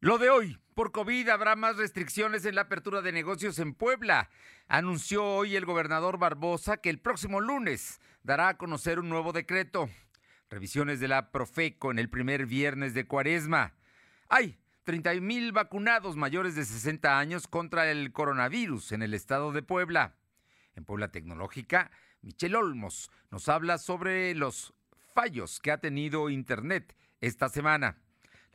Lo de hoy, por COVID habrá más restricciones en la apertura de negocios en Puebla. Anunció hoy el gobernador Barbosa que el próximo lunes dará a conocer un nuevo decreto. Revisiones de la Profeco en el primer viernes de cuaresma. Hay 30 mil vacunados mayores de 60 años contra el coronavirus en el estado de Puebla. En Puebla Tecnológica, Michelle Olmos nos habla sobre los fallos que ha tenido Internet esta semana.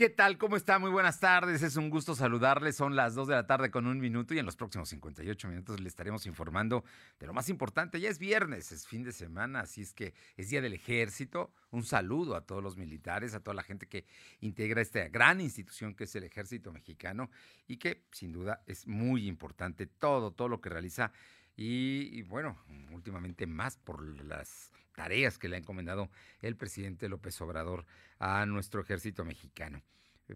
¿Qué tal? ¿Cómo está? Muy buenas tardes. Es un gusto saludarles. Son las 2 de la tarde con un minuto y en los próximos 58 minutos le estaremos informando de lo más importante. Ya es viernes, es fin de semana, así es que es Día del Ejército. Un saludo a todos los militares, a toda la gente que integra esta gran institución que es el Ejército Mexicano y que sin duda es muy importante todo, todo lo que realiza y, bueno, últimamente más por las tareas que le ha encomendado el presidente López Obrador a nuestro ejército mexicano.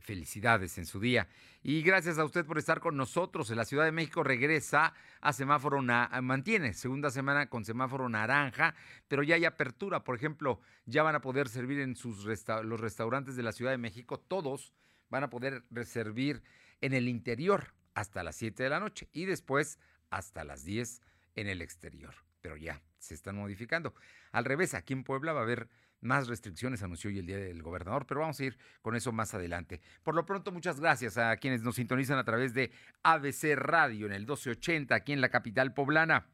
Felicidades en su día. Y gracias a usted por estar con nosotros. En la Ciudad de México regresa a semáforo, mantiene segunda semana con semáforo naranja, pero ya hay apertura. Por ejemplo, ya van a poder servir en sus los restaurantes de la Ciudad de México, todos van a poder servir en el interior hasta las 7 de la noche y después hasta las 10 en el exterior. Pero ya se están modificando. Al revés, aquí en Puebla va a haber más restricciones, anunció hoy el día del gobernador, pero vamos a ir con eso más adelante. Por lo pronto, muchas gracias a quienes nos sintonizan a través de ABC Radio en el 1280, aquí en la capital poblana.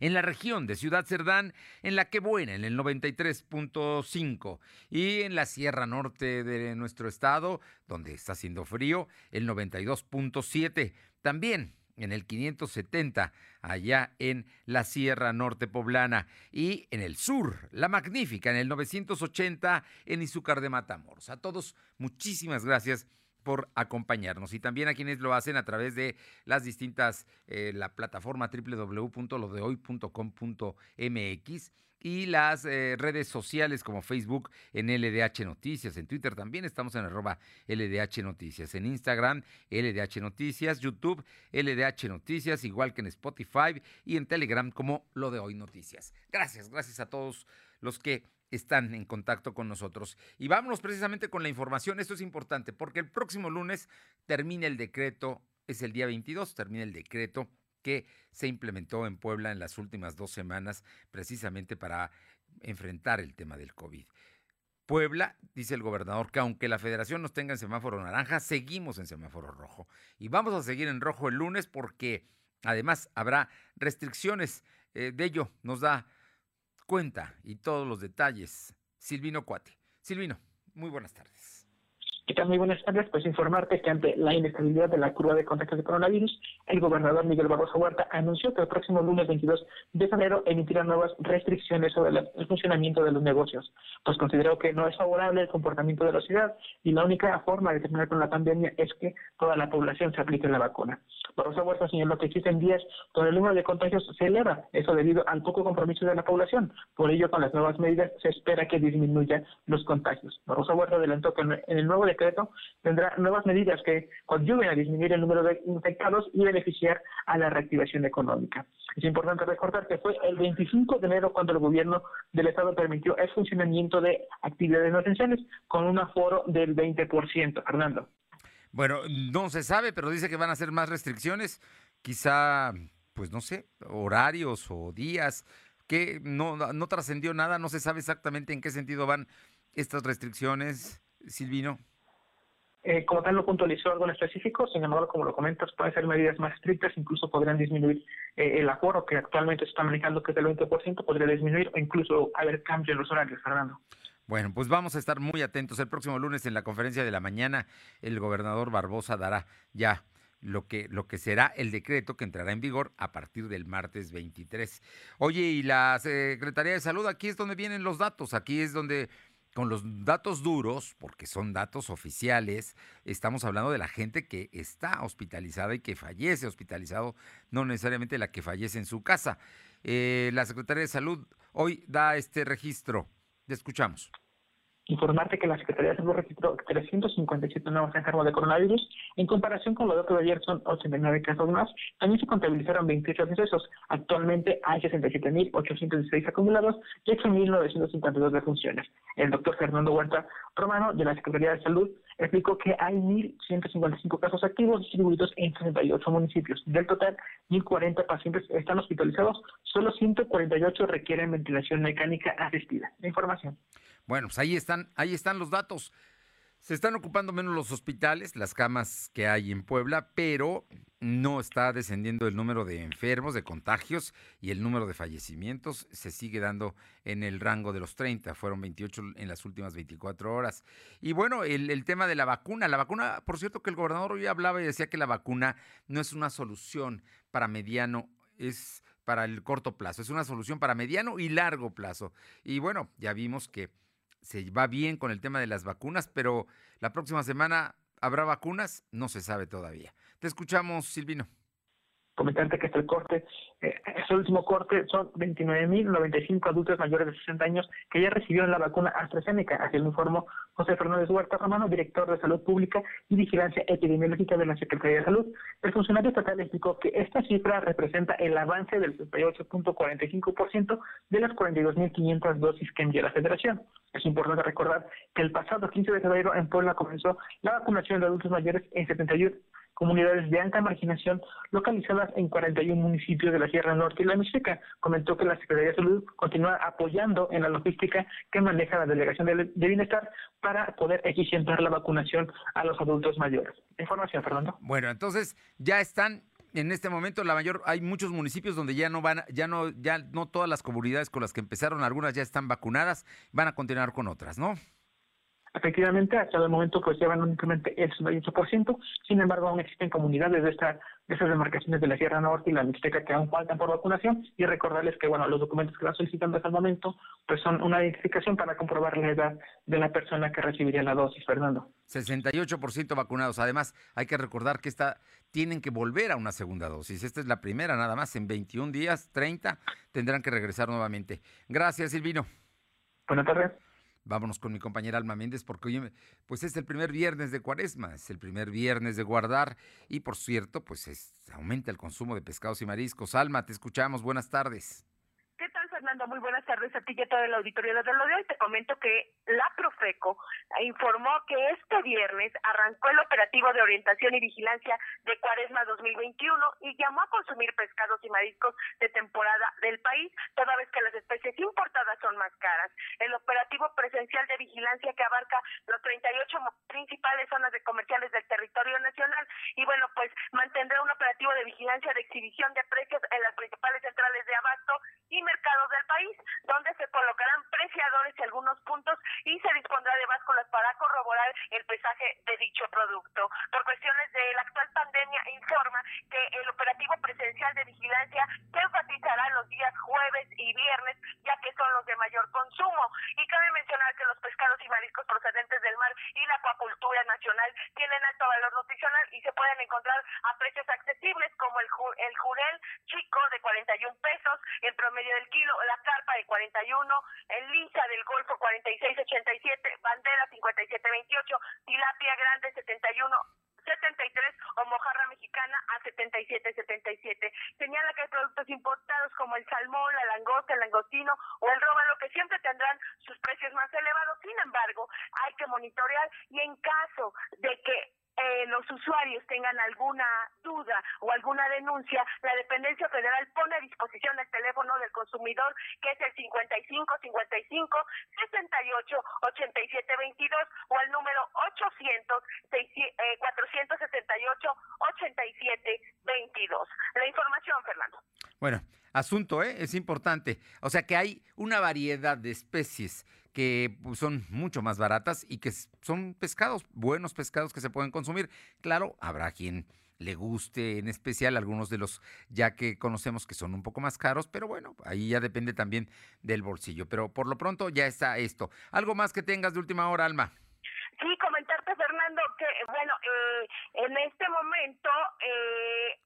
En la región de Ciudad Cerdán, en la que buena, en el 93.5. Y en la Sierra Norte de nuestro estado, donde está haciendo frío, el 92.7. También en el 570, allá en la Sierra Norte Poblana, y en el sur, La Magnífica, en el 980, en Izúcar de Matamoros. A todos, muchísimas gracias por acompañarnos y también a quienes lo hacen a través de las distintas, eh, la plataforma www.lodehoy.com.mx y las eh, redes sociales como Facebook en LDH Noticias, en Twitter también estamos en arroba LDH Noticias, en Instagram LDH Noticias, YouTube LDH Noticias, igual que en Spotify y en Telegram como Lo de Hoy Noticias. Gracias, gracias a todos los que están en contacto con nosotros. Y vámonos precisamente con la información, esto es importante porque el próximo lunes termina el decreto, es el día 22, termina el decreto que se implementó en Puebla en las últimas dos semanas precisamente para enfrentar el tema del COVID. Puebla, dice el gobernador, que aunque la federación nos tenga en semáforo naranja, seguimos en semáforo rojo. Y vamos a seguir en rojo el lunes porque además habrá restricciones. Eh, de ello nos da cuenta y todos los detalles Silvino Cuate. Silvino, muy buenas tardes. ¿Qué tal? Muy buenas tardes. Pues informarte que ante la inestabilidad de la curva de contagios de coronavirus, el gobernador Miguel Barroso Huerta anunció que el próximo lunes 22 de febrero emitirá nuevas restricciones sobre el funcionamiento de los negocios, pues consideró que no es favorable el comportamiento de la ciudad y la única forma de terminar con la pandemia es que toda la población se aplique la vacuna. Barroso Huerta señaló que existen días donde el número de contagios se eleva, eso debido al poco compromiso de la población. Por ello, con las nuevas medidas se espera que disminuyan los contagios. Barroso Huerta adelantó que en el nuevo tendrá nuevas medidas que conlleven a disminuir el número de infectados y beneficiar a la reactivación económica. Es importante recordar que fue el 25 de enero cuando el gobierno del Estado permitió el funcionamiento de actividades no esenciales con un aforo del 20%. Fernando. Bueno, no se sabe, pero dice que van a hacer más restricciones, quizá, pues no sé, horarios o días, que no, no trascendió nada, no se sabe exactamente en qué sentido van estas restricciones, Silvino. Eh, como tal, no puntualizó algo en específico, sin embargo, como lo comentas, pueden ser medidas más estrictas, incluso podrían disminuir eh, el aforo que actualmente se está manejando, que es del 20%, podría disminuir o incluso haber cambios en los horarios, Fernando. Bueno, pues vamos a estar muy atentos. El próximo lunes en la conferencia de la mañana, el gobernador Barbosa dará ya lo que, lo que será el decreto que entrará en vigor a partir del martes 23. Oye, y la Secretaría de Salud, aquí es donde vienen los datos, aquí es donde con los datos duros, porque son datos oficiales, estamos hablando de la gente que está hospitalizada y que fallece hospitalizado, no necesariamente la que fallece en su casa. Eh, la Secretaría de Salud hoy da este registro. Le escuchamos informarte que la Secretaría de Salud registró 357 nuevos enfermos de coronavirus. En comparación con los datos de ayer, son 89 casos más. También se contabilizaron 28 decesos. Actualmente hay 67.816 acumulados y 8.952 defunciones. El doctor Fernando Huerta Romano, de la Secretaría de Salud, explicó que hay 1.155 casos activos distribuidos en 38 municipios. Del total, 1.040 pacientes están hospitalizados, solo 148 requieren ventilación mecánica asistida. La información. Bueno, pues ahí están, ahí están los datos. Se están ocupando menos los hospitales, las camas que hay en Puebla, pero no está descendiendo el número de enfermos, de contagios y el número de fallecimientos se sigue dando en el rango de los 30. Fueron 28 en las últimas 24 horas. Y bueno, el, tema de la vacuna. La vacuna, por cierto, que el gobernador hoy hablaba y decía que la vacuna no es una solución para mediano, es para el corto plazo, es una solución para mediano y largo plazo. Y bueno, ya vimos que se va bien con el tema de las vacunas, pero la próxima semana habrá vacunas, no se sabe todavía. Te escuchamos, Silvino comentarte que hasta el corte, eh, este último corte, son 29.095 adultos mayores de 60 años que ya recibieron la vacuna AstraZeneca, así lo informó José Fernández Huerta Romano, director de Salud Pública y Vigilancia Epidemiológica de la Secretaría de Salud. El funcionario estatal explicó que esta cifra representa el avance del 68.45% de las 42.500 dosis que envió la Federación. Es importante recordar que el pasado 15 de febrero en Puebla comenzó la vacunación de adultos mayores en 71 comunidades de alta marginación localizadas en 41 municipios de la Sierra Norte y la Mixteca. Comentó que la Secretaría de Salud continúa apoyando en la logística que maneja la Delegación de, Bienestar para poder eficientar la vacunación a los adultos mayores. Información, Fernando. Bueno, entonces ya están en este momento la mayor hay muchos municipios donde ya no van ya no ya no todas las comunidades con las que empezaron algunas ya están vacunadas van a continuar con otras no Efectivamente, hasta el momento pues llevan únicamente el 68%, sin embargo aún existen comunidades de, esta, de estas demarcaciones de la Sierra Norte y la Mixteca que aún faltan por vacunación y recordarles que bueno los documentos que van solicitando hasta el momento pues son una identificación para comprobar la edad de la persona que recibiría la dosis, Fernando. 68% vacunados. Además, hay que recordar que esta, tienen que volver a una segunda dosis. Esta es la primera nada más. En 21 días, 30, tendrán que regresar nuevamente. Gracias, Silvino. Buenas tardes. Vámonos con mi compañera Alma Méndez porque hoy pues es el primer viernes de Cuaresma, es el primer viernes de guardar y por cierto, pues aumenta el consumo de pescados y mariscos. Alma, te escuchamos. Buenas tardes. Muy buenas tardes a ti y a todo el auditorio de lo de hoy. Te comento que la Profeco informó que este viernes arrancó el operativo de orientación y vigilancia de Cuaresma 2021 y llamó a consumir pescados y mariscos de temporada del país, toda vez que las especies importadas son más caras. El operativo presencial de vigilancia que abarca los 38 principales zonas de comerciales del territorio nacional y bueno, pues mantendrá un operativo de vigilancia de exhibición de precios en las principales centrales de abasto y mercados del país, donde se colocarán preciadores y algunos puntos y se dispondrá de básculas para corroborar el pesaje de dicho producto. Por cuestiones de la actual pandemia, informa que el operativo presencial de vigilancia se enfatizará los días jueves y viernes, ya que son los de mayor consumo. Y cabe mencionar que los pescados y mariscos procedentes del mar y la acuacultura nacional tienen alto valor nutricional y se pueden encontrar a precios accesibles como el, el jurel chico de 41 pesos en promedio del kilo la carpa de 41, el lincha del Golfo 4687, bandera 5728, tilapia grande 71 73 o mojarra mexicana a 77.77. Señala que hay productos importados como el salmón, la langosta, el langostino o el róbalo que siempre tendrán sus precios más elevados. Sin embargo, hay que monitorear y en caso de que eh, los usuarios tengan alguna duda o alguna denuncia, la dependencia federal pone a disposición el teléfono del consumidor que es el 55 55 68 87 22 o el número 800 468 87 22. La información, Fernando. Bueno, asunto, ¿eh? Es importante. O sea que hay una variedad de especies que pues, son mucho más baratas y que son pescados, buenos pescados que se pueden consumir. Claro, habrá quien le guste en especial, algunos de los ya que conocemos que son un poco más caros, pero bueno, ahí ya depende también del bolsillo. Pero por lo pronto ya está esto. ¿Algo más que tengas de última hora, Alma? Sí, comentarte, Fernando, que bueno, eh, en este momento eh,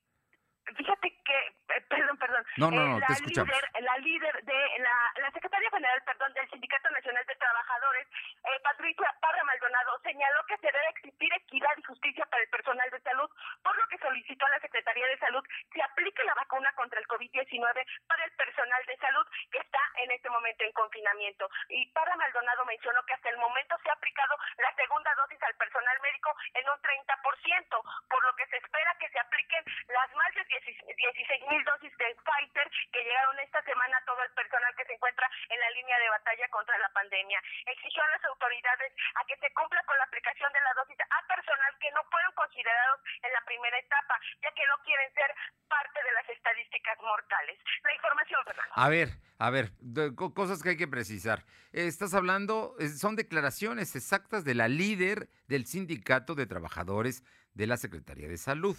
Fíjate que, eh, perdón, perdón. No, no, no, la te escuchamos. Líder, la líder de la, la secretaria general, perdón, del Sindicato Nacional de Trabajadores, eh, Patricia Parra Maldonado, señaló que se debe existir equidad y justicia para el personal de salud, por lo que solicitó a la Secretaría de Salud que aplique la vacuna contra el COVID-19 para el personal de salud que está en este momento en confinamiento. Y Parra Maldonado mencionó que hasta el momento se ha aplicado la segunda dosis al personal médico en un 30%, por lo que se espera que se apliquen las más de 16 mil dosis de Pfizer que llegaron esta semana a todo el personal que se encuentra en la línea de batalla contra la pandemia. Exigió a las autoridades a que se cumpla con la aplicación de la dosis a personal que no fueron considerados en la primera etapa, ya que no quieren ser parte de las estadísticas mortales. La información, Fernando. A ver, a ver, cosas que hay que precisar. Estás hablando, son declaraciones exactas de la líder del sindicato de trabajadores de la Secretaría de Salud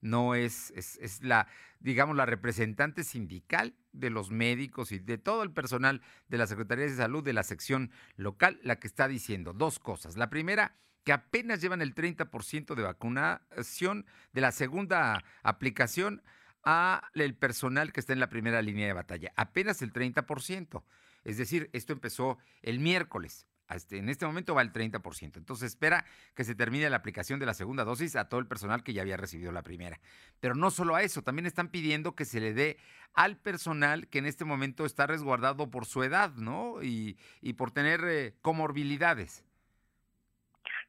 no es, es, la, digamos, la representante sindical de los médicos y de todo el personal de la Secretaría de Salud de la sección local la que está diciendo dos cosas. La primera, que apenas llevan el 30% de vacunación de la segunda aplicación a el personal que está en la primera línea de batalla, apenas el 30%. Es decir, esto empezó el miércoles. Este, en este momento va el 30%. Entonces espera que se termine la aplicación de la segunda dosis a todo el personal que ya había recibido la primera. Pero no solo a eso, también están pidiendo que se le dé al personal que en este momento está resguardado por su edad, ¿no? Y, por tener eh, comorbilidades.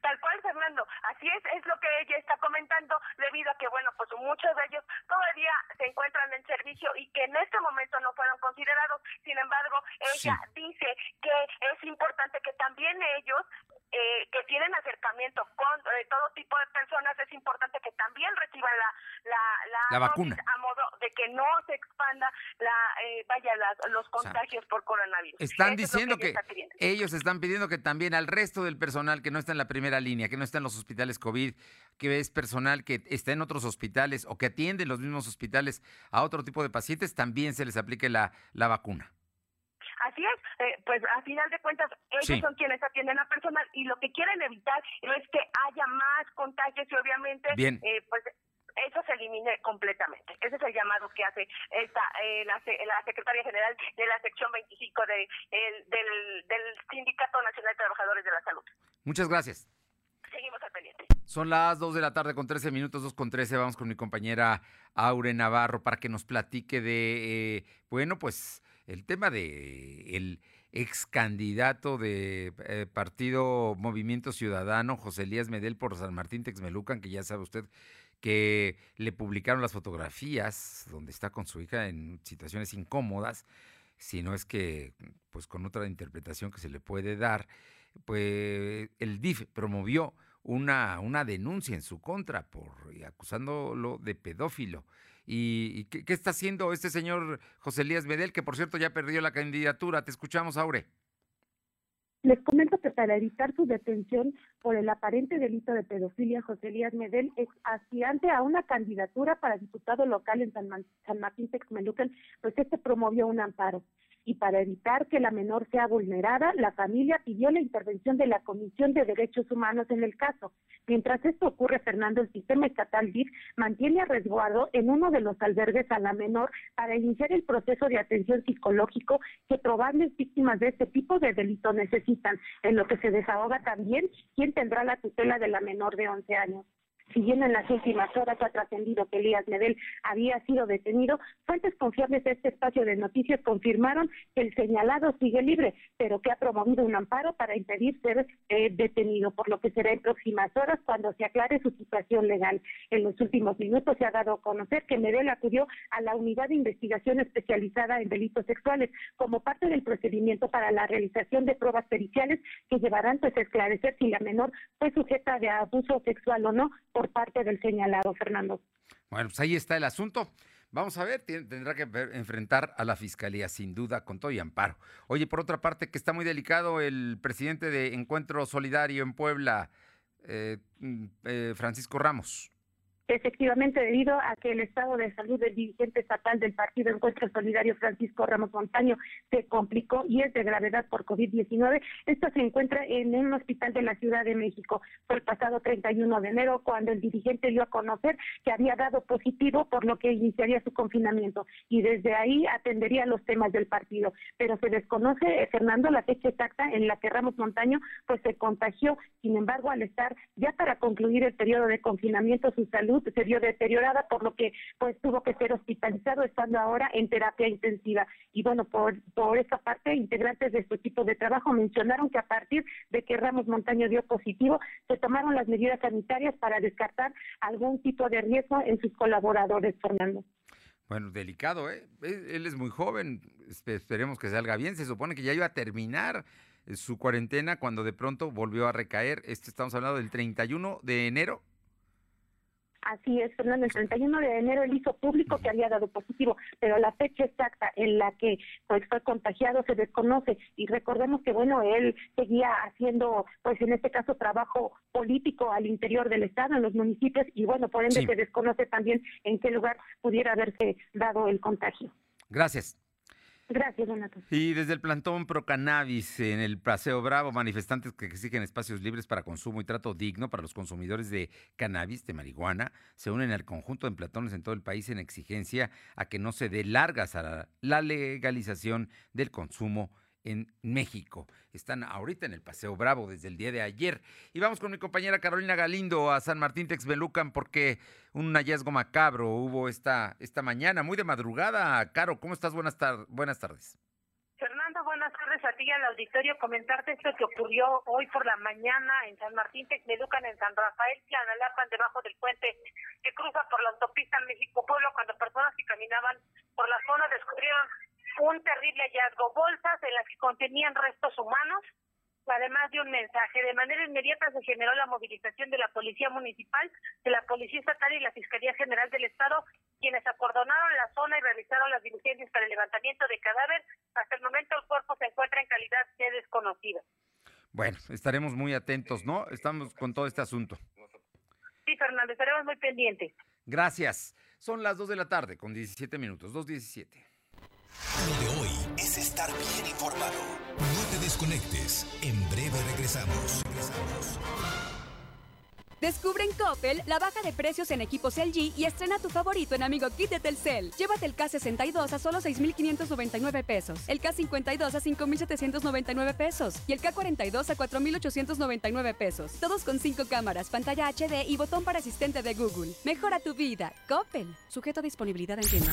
Tal cual, Fernando. Así es, es lo que ella está comentando, debido a que, bueno, pues muchos de ellos todavía se encuentran en servicio y que en este momento no fueron considerados. Sin embargo, ella dice que es importante que también ellos eh, que tienen acercamiento con eh, todo tipo de personas, es importante que también reciban la, la, la, vacuna a modo de que no se expanda la eh, vaya los contagios por coronavirus. Están diciendo que, ellos están pidiendo que también al resto del personal que no está en la primera línea, que no está en los hospitales COVID, que es personal que está en otros hospitales o que atiende en los mismos hospitales a otro tipo de pacientes, también se les aplique la, la vacuna. Eh, pues a final de cuentas ellos son quienes atienden a personal y lo que quieren evitar es que haya más contagios y obviamente eh, pues eso se elimine completamente. Ese es el llamado que hace esta eh, la, secretaria general de la sección 25 de, del, del Sindicato Nacional de Trabajadores de la Salud. Muchas gracias. Seguimos al pendiente. Son las 2 de la tarde con 13 minutos, 2 con 13. Vamos con mi compañera Aure Navarro para que nos platique de, bueno, pues el tema de el ex candidato de eh, Partido Movimiento Ciudadano, José Elías Medel por San Martín Texmelucan, que ya sabe usted que le publicaron las fotografías donde está con su hija en situaciones incómodas, si no es que, pues con otra interpretación que se le puede dar, pues el DIF promovió una, una denuncia en su contra por acusándolo de pedófilo. ¿Y, qué, está haciendo este señor José Elías Medel, que por cierto ya perdió la candidatura? Te escuchamos, Aure. Les comento que para evitar su detención por el aparente delito de pedofilia, José Elías Medel es aspirante a una candidatura para diputado local en San, San Martín Texmelucan, pues este promovió un amparo y para evitar que la menor sea vulnerada, la familia pidió la intervención de la Comisión de Derechos Humanos en el caso. Mientras esto ocurre, Fernando, el sistema estatal DIF mantiene a resguardo en uno de los albergues a la menor para iniciar el proceso de atención psicológico que probables víctimas de este tipo de delito necesitan, en lo que se desahoga también tendrá la tutela de la menor de 11 años. Si bien en las últimas horas ha trascendido que Elías Medel había sido detenido, fuentes confiables de este espacio de noticias confirmaron que el señalado sigue libre, pero que ha promovido un amparo para impedir ser eh, detenido, por lo que será en próximas horas cuando se aclare su situación legal. En los últimos minutos se ha dado a conocer que Medel acudió a la unidad de investigación especializada en delitos sexuales como parte del procedimiento para la realización de pruebas periciales que llevarán pues, a esclarecer si la menor fue sujeta de abuso sexual o no parte del señalado, Fernando. Bueno, pues ahí está el asunto. Vamos a ver, tendrá que enfrentar a la fiscalía, sin duda, con todo y amparo. Oye, por otra parte, que está muy delicado el presidente de Encuentro Solidario en Puebla, eh, mm, eh, Francisco Ramos. Efectivamente, debido a que el estado de salud del dirigente estatal del Partido Encuentro Solidario, Francisco Ramos Montaño, se complicó y es de gravedad por COVID-19, esto se encuentra en un hospital de la Ciudad de México. Fue el pasado 31 de enero cuando el dirigente dio a conocer que había dado positivo, por lo que iniciaría su confinamiento y desde ahí atendería los temas del partido. Pero se desconoce, eh, Fernando, la fecha exacta en la que Ramos Montaño pues se contagió. Sin embargo, al estar ya para concluir el periodo de confinamiento, su salud se vio deteriorada, por lo que pues tuvo que ser hospitalizado, estando ahora en terapia intensiva. Y bueno, por, por esa parte, integrantes de su equipo de trabajo mencionaron que a partir de que Ramos Montaño dio positivo, se tomaron las medidas sanitarias para descartar algún tipo de riesgo en sus colaboradores, Fernando. Bueno, delicado, ¿eh? Él es muy joven, esperemos que salga bien. Se supone que ya iba a terminar su cuarentena cuando de pronto volvió a recaer. Este estamos hablando del 31 de enero. Así es, Fernando, el 31 de enero él hizo público que había dado positivo, pero la fecha exacta en la que pues, fue contagiado se desconoce y recordemos que bueno, él seguía haciendo pues en este caso trabajo político al interior del estado, en los municipios y bueno, por ende se desconoce también en qué lugar pudiera haberse dado el contagio. Gracias. Gracias, Donato. Y desde el plantón pro cannabis en el Paseo Bravo, manifestantes que exigen espacios libres para consumo y trato digno para los consumidores de cannabis, de marihuana, se unen al conjunto de platones en todo el país en exigencia a que no se dé largas a la legalización del consumo en México. Están ahorita en el Paseo Bravo desde el día de ayer. Y vamos con mi compañera Carolina Galindo a San Martín Texbelucan porque un hallazgo macabro hubo esta, esta mañana, muy de madrugada. Caro, ¿cómo estás? Buenas, buenas tardes. Fernando, buenas tardes a ti y al auditorio. Comentarte esto que ocurrió hoy por la mañana en San Martín Texmelucan, en San Rafael, Tlanalapan, debajo del puente que cruza por la autopista México-Pueblo, cuando personas que caminaban por la zona descubrieron un terrible hallazgo, bolsas en las que contenían restos humanos, además de un mensaje. De manera inmediata se generó la movilización de la Policía Municipal, de la Policía Estatal y la Fiscalía General del Estado, quienes acordonaron la zona y realizaron las diligencias para el levantamiento de cadáver. Hasta el momento el cuerpo se encuentra en calidad de desconocida. Bueno, estaremos muy atentos, ¿no? Estamos con todo este asunto. Sí, Fernando, estaremos muy pendientes. Gracias. Son las 2 de la tarde con 17 minutos, 2.17. Lo de hoy es estar bien informado. No te desconectes. En breve regresamos. Regresamos. Descubre en Coppel la baja de precios en equipos LG y estrena tu favorito en Amigo Kit de Telcel. Llévate el K62 a solo 6,599 pesos, el K52 a 5,799 pesos y el K42 a 4,899 pesos. Todos con 5 cámaras, pantalla HD y botón para asistente de Google. Mejora tu vida. Coppel. Sujeto a disponibilidad en tienda.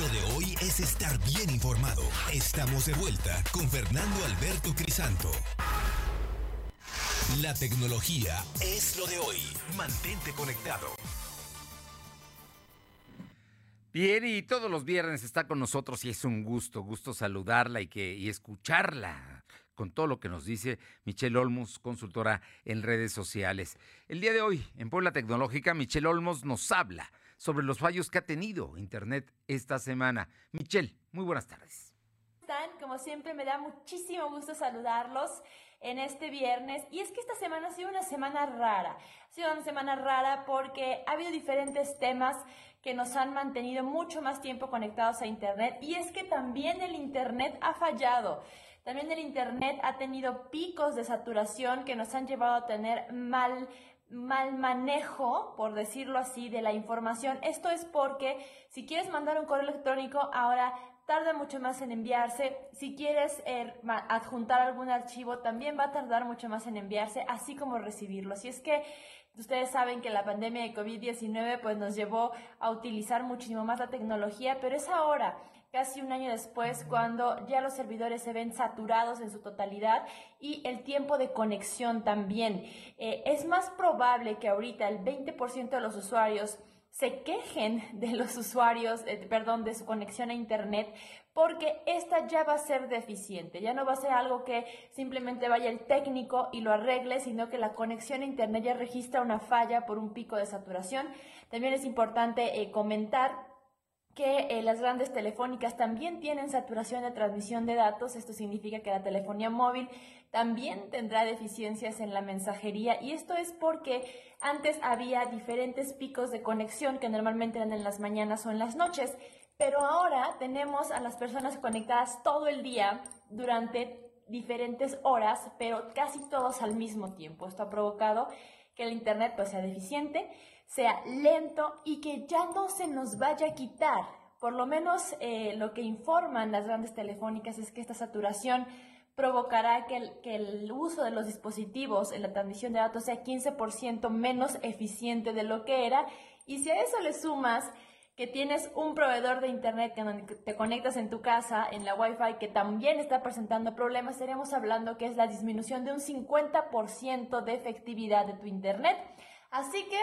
Lo de hoy es estar bien informado. Estamos de vuelta con Fernando Alberto Crisanto. La tecnología es lo de hoy. Mantente conectado. Bien, y todos los viernes está con nosotros y es un gusto, gusto saludarla y, que, escucharla con todo lo que nos dice Michelle Olmos, consultora en redes sociales. El día de hoy, en Puebla Tecnológica, Michelle Olmos nos habla sobre los fallos que ha tenido Internet esta semana. Michelle, muy buenas tardes. Están, como siempre, me da muchísimo gusto saludarlos en este viernes. Y es que esta semana ha sido una semana rara. Ha sido una semana rara porque ha habido diferentes temas que nos han mantenido mucho más tiempo conectados a Internet. Y es que también el Internet ha fallado. También el Internet ha tenido picos de saturación que nos han llevado a tener mal mal manejo, por decirlo así, de la información. Esto es porque si quieres mandar un correo electrónico, ahora tarda mucho más en enviarse. Si quieres eh, adjuntar algún archivo, también va a tardar mucho más en enviarse, así como recibirlo. Si es que ustedes saben que la pandemia de COVID-19 pues nos llevó a utilizar muchísimo más la tecnología, pero es ahora casi un año después, cuando ya los servidores se ven saturados en su totalidad y el tiempo de conexión también. Eh, es más probable que ahorita el 20% de los usuarios se quejen de los usuarios, eh, perdón, de su conexión a Internet, porque esta ya va a ser deficiente, ya no va a ser algo que simplemente vaya el técnico y lo arregle, sino que la conexión a Internet ya registra una falla por un pico de saturación. También es importante eh, comentar que eh, las grandes telefónicas también tienen saturación de transmisión de datos. Esto significa que la telefonía móvil también tendrá deficiencias en la mensajería y esto es porque antes había diferentes picos de conexión que normalmente eran en las mañanas o en las noches, pero ahora tenemos a las personas conectadas todo el día durante diferentes horas, pero casi todos al mismo tiempo. Esto ha provocado que el Internet pues, sea deficiente sea lento y que ya no se nos vaya a quitar. Por lo menos eh, lo que informan las grandes telefónicas es que esta saturación provocará que el, que el, uso de los dispositivos en la transmisión de datos sea 15% menos eficiente de lo que era. Y si a eso le sumas que tienes un proveedor de internet que te conectas en tu casa, en la Wi-Fi, que también está presentando problemas, estaríamos hablando que es la disminución de un 50% de efectividad de tu internet. Así que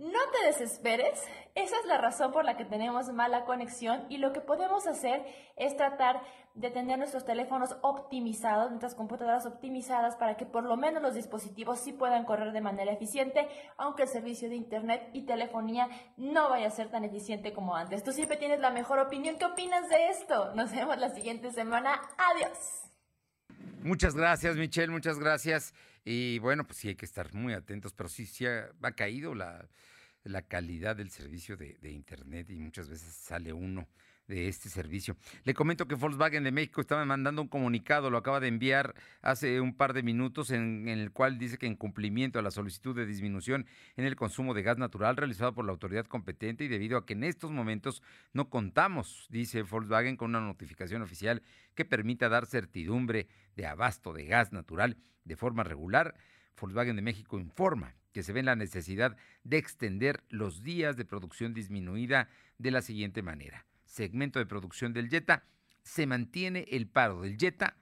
no te desesperes, esa es la razón por la que tenemos mala conexión y lo que podemos hacer es tratar de tener nuestros teléfonos optimizados, nuestras computadoras optimizadas para que por lo menos los dispositivos sí puedan correr de manera eficiente, aunque el servicio de internet y telefonía no vaya a ser tan eficiente como antes. Tú siempre tienes la mejor opinión. ¿Qué opinas de esto? Nos vemos la siguiente semana. Adiós. Muchas gracias, Michelle, muchas gracias. Y bueno, pues sí hay que estar muy atentos, pero sí, sí ha, caído la, la, calidad del servicio de, Internet y muchas veces sale uno de este servicio. Le comento que Volkswagen de México estaba mandando un comunicado, lo acaba de enviar hace un par de minutos, en, en, el cual dice que en cumplimiento a la solicitud de disminución en el consumo de gas natural realizado por la autoridad competente y debido a que en estos momentos no contamos, dice Volkswagen, con una notificación oficial que permita dar certidumbre de abasto de gas natural de forma regular, Volkswagen de México informa que se ve la necesidad de extender los días de producción disminuida de la siguiente manera. Segmento de producción del Jetta, se mantiene el paro del Jetta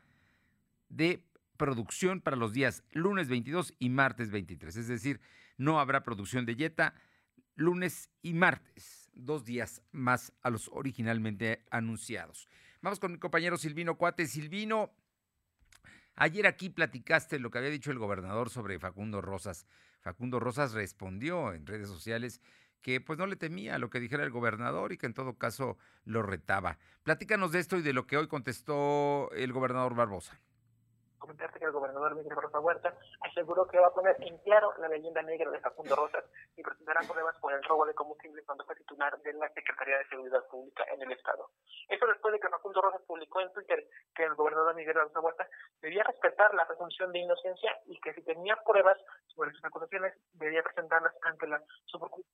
de producción para los días lunes 22 y martes 23. Es decir, no habrá producción de Jetta lunes y martes, dos días más a los originalmente anunciados. Vamos con mi compañero Silvino Cuate. Silvino, Ayer aquí platicaste lo que había dicho el gobernador sobre Facundo Rosas. Facundo Rosas respondió en redes sociales que pues no le temía lo que dijera el gobernador y que en todo caso lo retaba. Platícanos de esto y de lo que hoy contestó el gobernador Barbosa comentarte que el gobernador Miguel Rosa Huerta aseguró que va a poner en claro la leyenda negra de Facundo Rosas y presentará pruebas por el robo de combustible cuando fue titular de la Secretaría de Seguridad Pública en el Estado. Eso después de que Facundo Rosas publicó en Twitter que el gobernador Miguel Rosa Huerta debía respetar la presunción de inocencia y que si tenía pruebas sobre sus acusaciones debía presentarlas ante la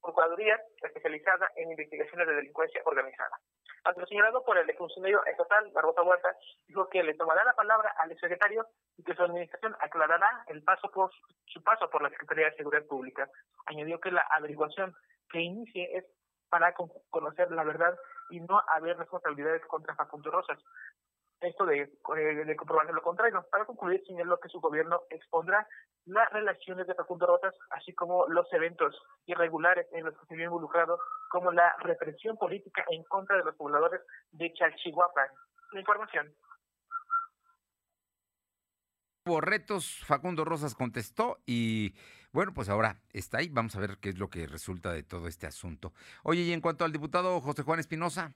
Procuraduría especializada en investigaciones de delincuencia organizada. Ante lo señalado por el funcionario estatal, Barbosa Huerta, dijo que le tomará la palabra al secretario y que su administración aclarará el paso por su paso por la Secretaría de Seguridad Pública. Añadió que la averiguación que inicie es para conocer la verdad y no haber responsabilidades contra Facundo Rosas. Esto de, eh, de lo contrario. Para concluir, señaló que su gobierno expondrá las relaciones de Facundo Rosas, así como los eventos irregulares en los que se vio involucrado, como la represión política en contra de los pobladores de Chalchihuapan. La información. Hubo retos, Facundo Rosas contestó y bueno, pues ahora está ahí. Vamos a ver qué es lo que resulta de todo este asunto. Oye, y en cuanto al diputado José Juan Espinosa.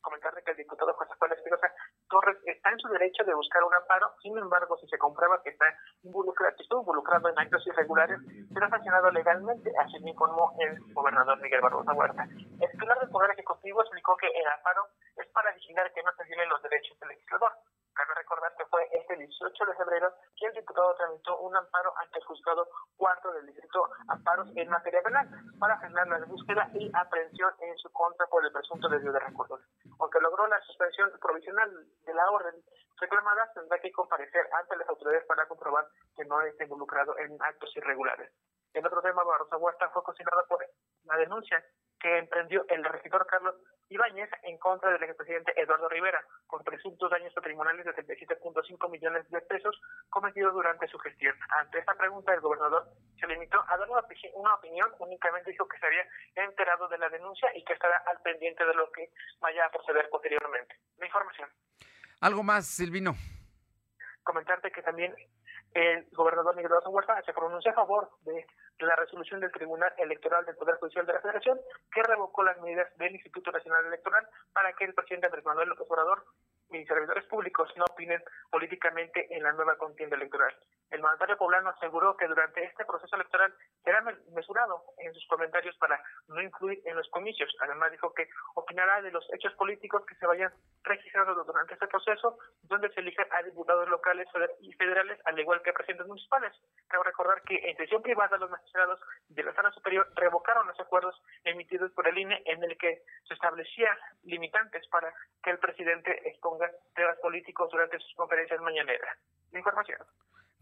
Comentarle que el diputado José Juan Espinosa Torres está en su derecho de buscar un amparo, sin embargo, si se comprueba que está involucrado, que estuvo involucrado en actos irregulares, será sancionado legalmente, así me informó el gobernador Miguel Barbosa Huerta. El titular del Poder Ejecutivo explicó que el amparo es para vigilar que no se violen los derechos del legislador. Cabe recordar que fue este 18 de febrero que el diputado tramitó un amparo ante el juzgado cuarto del distrito Amparos en materia penal para frenar la búsqueda y aprehensión en su contra por el presunto desvío de recursos. Aunque logró la suspensión provisional de la orden reclamada, tendrá que comparecer ante las autoridades para comprobar que no está involucrado en actos irregulares. El otro tema, Barroso Huerta, fue considerado por la denuncia que emprendió el regidor Carlos Ibáñez en contra del expresidente Eduardo Rivera por presuntos daños patrimoniales de 77.5 millones de pesos cometidos durante su gestión. Ante esta pregunta, el gobernador se limitó a dar una, una opinión, únicamente dijo que se había enterado de la denuncia y que estará al pendiente de lo que vaya a proceder posteriormente. La información. ¿Algo más, Silvino? Comentarte que también el gobernador Miguel Huerta se pronunció a favor de la resolución del Tribunal Electoral del Poder Judicial de la Federación que revocó las medidas del Instituto Nacional Electoral para que el presidente Andrés Manuel López Obrador y servidores públicos no opinen políticamente en la nueva contienda electoral. El mandatario poblano aseguró que durante este proceso electoral será mesurado en sus comentarios para no incluir en los comicios. Además dijo que opinará de los hechos políticos que se vayan registrando durante este proceso, donde se eligen a diputados locales y federales, al igual que a presidentes municipales. Cabe recordar que en sesión privada los magistrados de la sala superior revocaron los acuerdos emitidos por el INE en el que se establecía limitantes para que el presidente exponga temas políticos durante sus conferencias mañaneras. Información.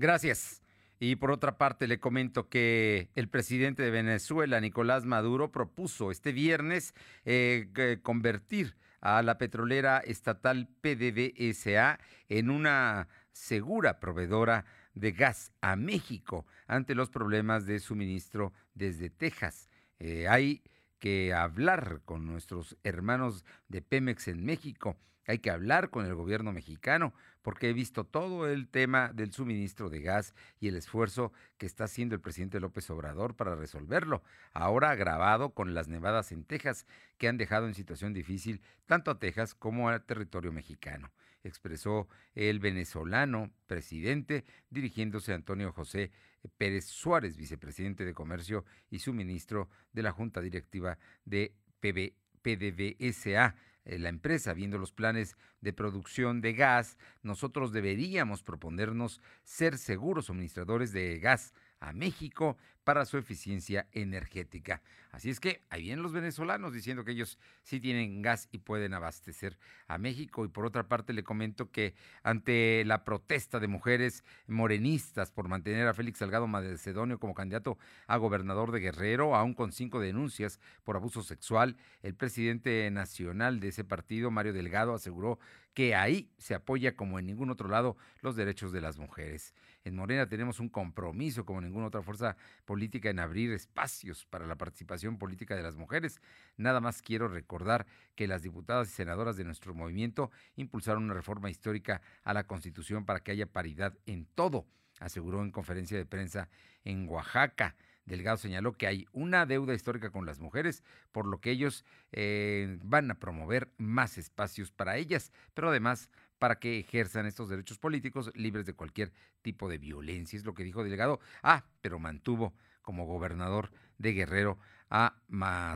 Gracias. Y por otra parte, le comento que el presidente de Venezuela, Nicolás Maduro, propuso este viernes eh, convertir a la petrolera estatal PDVSA en una segura proveedora de gas a México ante los problemas de suministro desde Texas. Eh, hay que hablar con nuestros hermanos de Pemex en México hay que hablar con el gobierno mexicano porque he visto todo el tema del suministro de gas y el esfuerzo que está haciendo el presidente López Obrador para resolverlo, ahora agravado con las nevadas en Texas que han dejado en situación difícil tanto a Texas como al territorio mexicano, expresó el venezolano presidente dirigiéndose a Antonio José Pérez Suárez, vicepresidente de Comercio y suministro de la Junta Directiva de PDVSA eh, la empresa, viendo los planes de producción de gas, nosotros deberíamos proponernos ser seguros suministradores de gas a México para su eficiencia energética. Así es que ahí vienen los venezolanos diciendo que ellos sí tienen gas y pueden abastecer a México. Y por otra parte le comento que ante la protesta de mujeres morenistas por mantener a Félix Salgado Macedonio como candidato a gobernador de Guerrero, aún con cinco denuncias por abuso sexual, el presidente nacional de ese partido, Mario Delgado, aseguró que ahí se apoya como en ningún otro lado los derechos de las mujeres. En Morena tenemos un compromiso como ninguna otra fuerza política en abrir espacios para la participación política de las mujeres. Nada más quiero recordar que las diputadas y senadoras de nuestro movimiento impulsaron una reforma histórica a la Constitución para que haya paridad en todo, aseguró en conferencia de prensa en Oaxaca. Delgado señaló que hay una deuda histórica con las mujeres, por lo que ellos eh, van a promover más espacios para ellas, pero además para que ejerzan estos derechos políticos libres de cualquier tipo de violencia. Es lo que dijo Delgado. Ah, pero mantuvo como gobernador de Guerrero a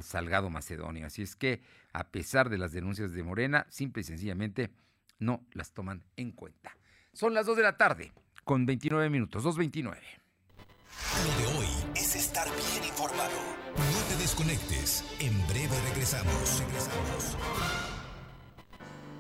Salgado Macedonio. Así es que, a pesar de las denuncias de Morena, simple y sencillamente no las toman en cuenta. Son las 2 de la tarde, con 29 minutos, 2.29. Lo de hoy es estar bien informado. No te desconectes. En breve regresamos. Regresamos.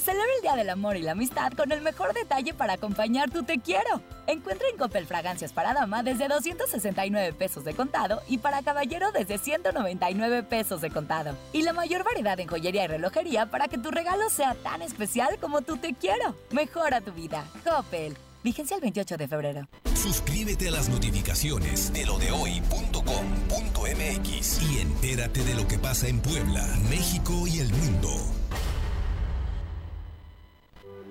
Celebra el Día del Amor y la Amistad con el mejor detalle para acompañar tu te quiero. Encuentra en Coppel fragancias para dama desde 269 pesos de contado y para caballero desde 199 pesos de contado. Y la mayor variedad en joyería y relojería para que tu regalo sea tan especial como tu te quiero. Mejora tu vida. Coppel. Vigencia el 28 de febrero. Suscríbete a las notificaciones de lodehoy.com.mx y entérate de lo que pasa en Puebla, México y el mundo.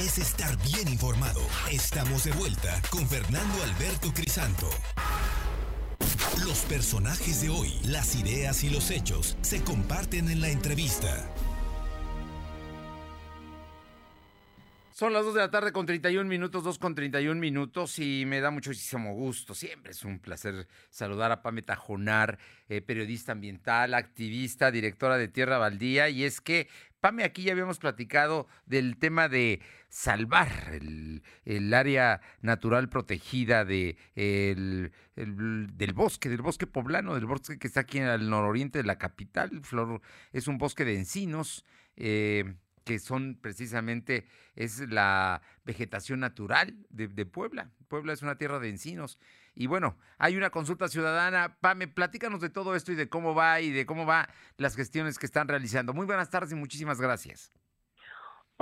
Es estar bien informado. Estamos de vuelta con Fernando Alberto Crisanto. Los personajes de hoy, las ideas y los hechos se comparten en la entrevista. Son las 2 de la tarde con 31 minutos, 2 con 31 minutos y me da muchísimo gusto. Siempre es un placer saludar a Pame Tajonar, eh, periodista ambiental, activista, directora de Tierra Baldía. Y es que, Pame, aquí ya habíamos platicado del tema de salvar el, el área natural protegida de, el, el, del bosque, del bosque poblano, del bosque que está aquí al nororiente de la capital. Flor, es un bosque de encinos. Eh, que son precisamente, es la vegetación natural de, de, Puebla. Puebla es una tierra de encinos. Y bueno, hay una consulta ciudadana. Pame, platícanos de todo esto y de cómo va y de cómo va las gestiones que están realizando. Muy buenas tardes y muchísimas gracias.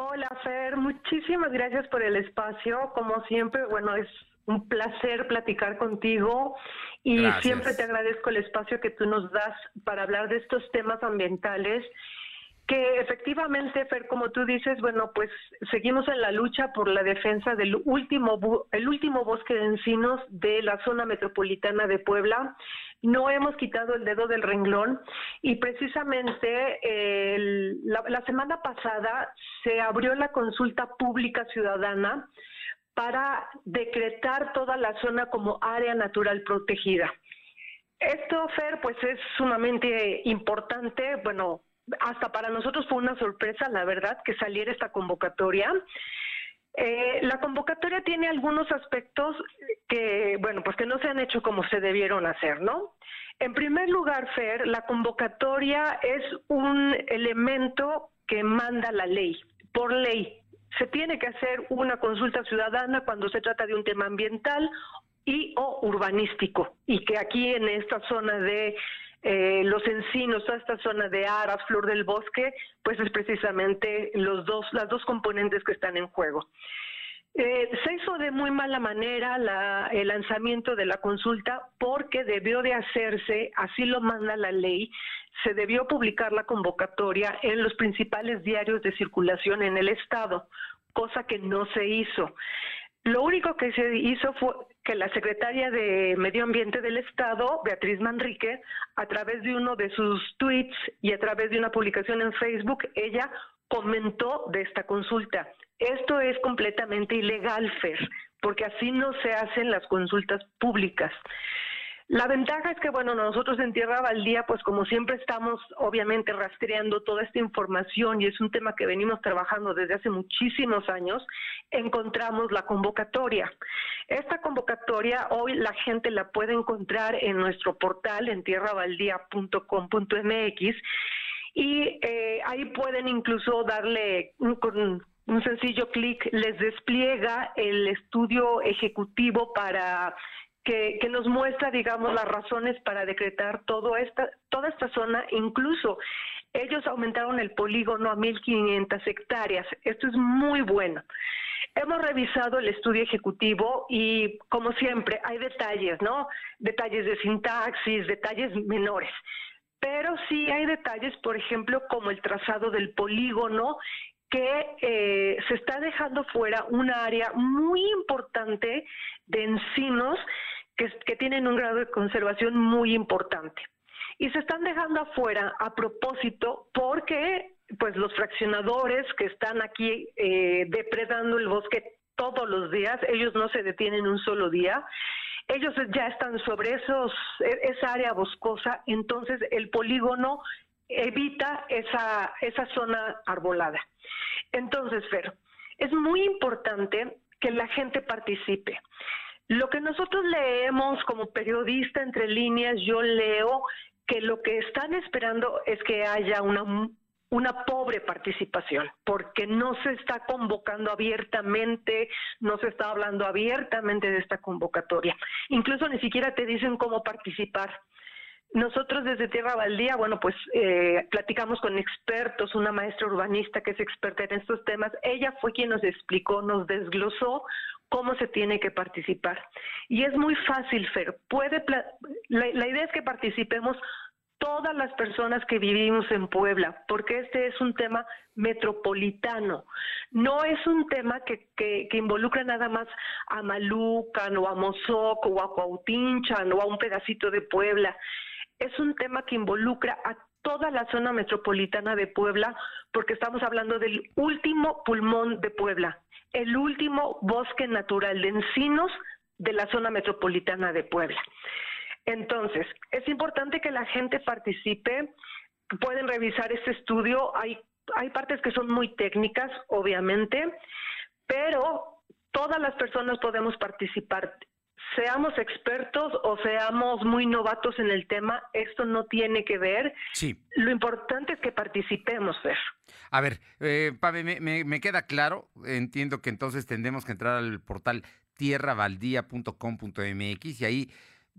Hola, Fer. Muchísimas gracias por el espacio. Como siempre, bueno, es un placer platicar contigo y gracias. siempre te agradezco el espacio que tú nos das para hablar de estos temas ambientales que efectivamente, Fer, como tú dices, bueno, pues seguimos en la lucha por la defensa del último, el último bosque de encinos de la zona metropolitana de Puebla. No hemos quitado el dedo del renglón y precisamente el, la, la semana pasada se abrió la consulta pública ciudadana para decretar toda la zona como área natural protegida. Esto, Fer, pues es sumamente importante, bueno, hasta para nosotros fue una sorpresa, la verdad, que saliera esta convocatoria. Eh, la convocatoria tiene algunos aspectos que, bueno, pues que no se han hecho como se debieron hacer, ¿no? En primer lugar, Fer, la convocatoria es un elemento que manda la ley, por ley. Se tiene que hacer una consulta ciudadana cuando se trata de un tema ambiental y o urbanístico, y que aquí en esta zona de eh, los encinos, toda esta zona de Aras, Flor del Bosque, pues es precisamente los dos, las dos componentes que están en juego. Eh, se hizo de muy mala manera el lanzamiento de la consulta porque debió de hacerse, así lo manda la ley, se debió publicar la convocatoria en los principales diarios de circulación en el Estado, cosa que no se hizo. Lo único que se hizo fue que la secretaria de Medio Ambiente del Estado, Beatriz Manrique, a través de uno de sus tweets y a través de una publicación en Facebook, ella comentó de esta consulta. Esto es completamente ilegal, Fer, porque así no se hacen las consultas públicas. La ventaja es que, bueno, nosotros en Tierra Baldía, pues como siempre estamos obviamente rastreando toda esta información y es un tema que venimos trabajando desde hace muchísimos años, encontramos la convocatoria. Esta convocatoria hoy la gente la puede encontrar en nuestro portal en tierrabaldía.com.mx y eh, ahí pueden incluso darle con un sencillo clic, les despliega el estudio ejecutivo para que, que, nos muestra, digamos, las razones para decretar todo esta, toda esta zona, incluso ellos aumentaron el polígono a 1.500 hectáreas. Esto es muy bueno. Hemos revisado el estudio ejecutivo y, como siempre, hay detalles, ¿no? Detalles de sintaxis, detalles menores. Pero sí hay detalles, por ejemplo, como el trazado del polígono que eh, se está dejando fuera un área muy importante de encinos que, que tienen un grado de conservación muy importante. Y se están dejando afuera a propósito porque pues los fraccionadores que están aquí eh, depredando el bosque todos los días, ellos no se detienen un solo día, ellos ya están sobre esos, e, esa área boscosa, entonces el polígono evita esa, esa zona arbolada. Entonces, Fer, es muy importante que la gente participe. Lo que nosotros leemos como periodista entre líneas, yo leo que lo que están esperando es que haya una una pobre participación, porque no se está convocando abiertamente, no se está hablando abiertamente de esta convocatoria. Incluso ni siquiera te dicen cómo participar. Nosotros desde Tierra Baldía, bueno, pues eh, platicamos con expertos, una maestra urbanista que es experta en estos temas. Ella fue quien nos explicó, nos desglosó cómo se tiene que participar. Y es muy fácil, Fer. Puede la, la idea es que participemos todas las personas que vivimos en Puebla, porque este es un tema metropolitano. No es un tema que, que, involucra nada más a Malucan o a Mozoc o a Cuautinchan o a un pedacito de Puebla. Es un tema que involucra a toda la zona metropolitana de Puebla, porque estamos hablando del último pulmón de Puebla, el último bosque natural de encinos de la zona metropolitana de Puebla. Entonces, es importante que la gente participe, pueden revisar este estudio, hay, hay partes que son muy técnicas, obviamente, pero todas las personas podemos participar. Seamos expertos o seamos muy novatos en el tema, esto no tiene que ver. Sí. Lo importante es que participemos, Fer. A ver, eh, me, me, queda claro. Entiendo que entonces tendremos que entrar al portal tierravaldía.com.mx y ahí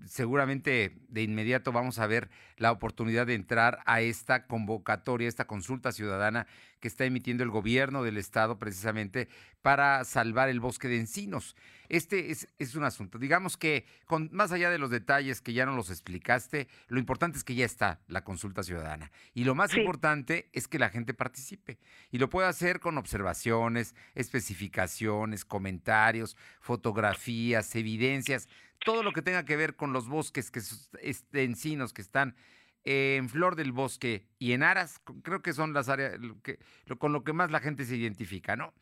seguramente de inmediato vamos a ver la oportunidad de entrar a esta convocatoria, esta consulta ciudadana que está emitiendo el gobierno del estado precisamente para salvar el bosque de encinos. Este es, un asunto, digamos que con, más allá de los detalles que ya no los explicaste, lo importante es que ya está la consulta ciudadana. Y lo más importante es que la gente participe. Y lo puede hacer con observaciones, especificaciones, comentarios, fotografías, evidencias todo lo que tenga que ver con los bosques, que este, encinos que están en flor del bosque y en aras, creo que son las áreas que, con lo que más la gente se identifica, ¿no?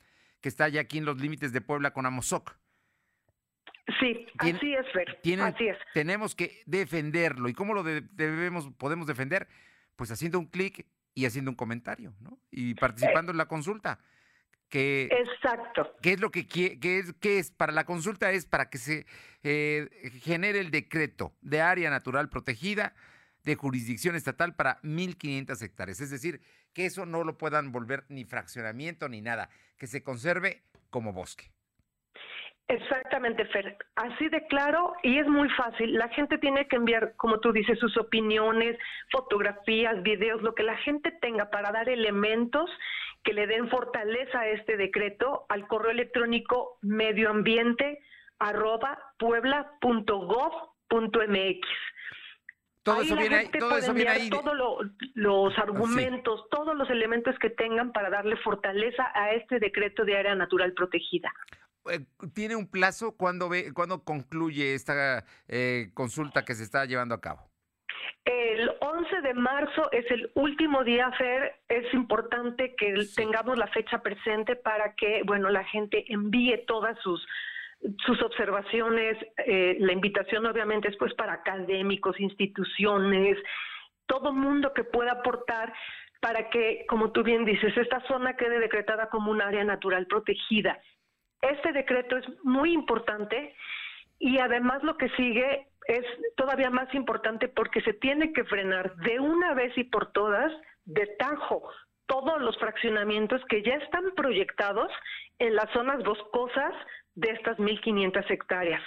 Que está ya aquí en los límites de Puebla con Amozoc. Sí, así es, Fer. así es. Tenemos que defenderlo. ¿Y cómo lo debemos, podemos defender? Pues haciendo un clic y haciendo un comentario, ¿no? Y participando en la consulta que exacto. qué es lo que qué es qué es para la consulta es para que se eh, genere el decreto de área natural protegida de jurisdicción estatal para 1.500 hectáreas. Es decir que eso no lo puedan volver ni fraccionamiento ni nada que se conserve como bosque Exactamente, Fer. Así de claro y es muy fácil. La gente tiene que enviar, como tú dices, sus opiniones, fotografías, videos, lo que la gente tenga para dar elementos que le den fortaleza a este decreto al correo electrónico medioambiente arroba puebla.gov.mx. Todo eso viene ahí. Todo eso viene ahí. Todos los argumentos, todos los elementos que tengan para darle fortaleza a este decreto de área natural protegida. Eh, ¿Tiene un plazo? ¿Cuándo, ve, ¿cuándo concluye esta eh, consulta que se está llevando a cabo? El 11 de marzo es el último día, Fer. Es importante que tengamos la fecha presente para que, bueno, la gente envíe todas sus sus observaciones. Eh, la invitación, obviamente, es pues para académicos, instituciones, todo mundo que pueda aportar para que, como tú bien dices, esta zona quede decretada como un área natural protegida. Este decreto es muy importante y además lo que sigue es todavía más importante porque se tiene que frenar de una vez y por todas, de tajo, todos los fraccionamientos que ya están proyectados en las zonas boscosas de estas 1.500 hectáreas.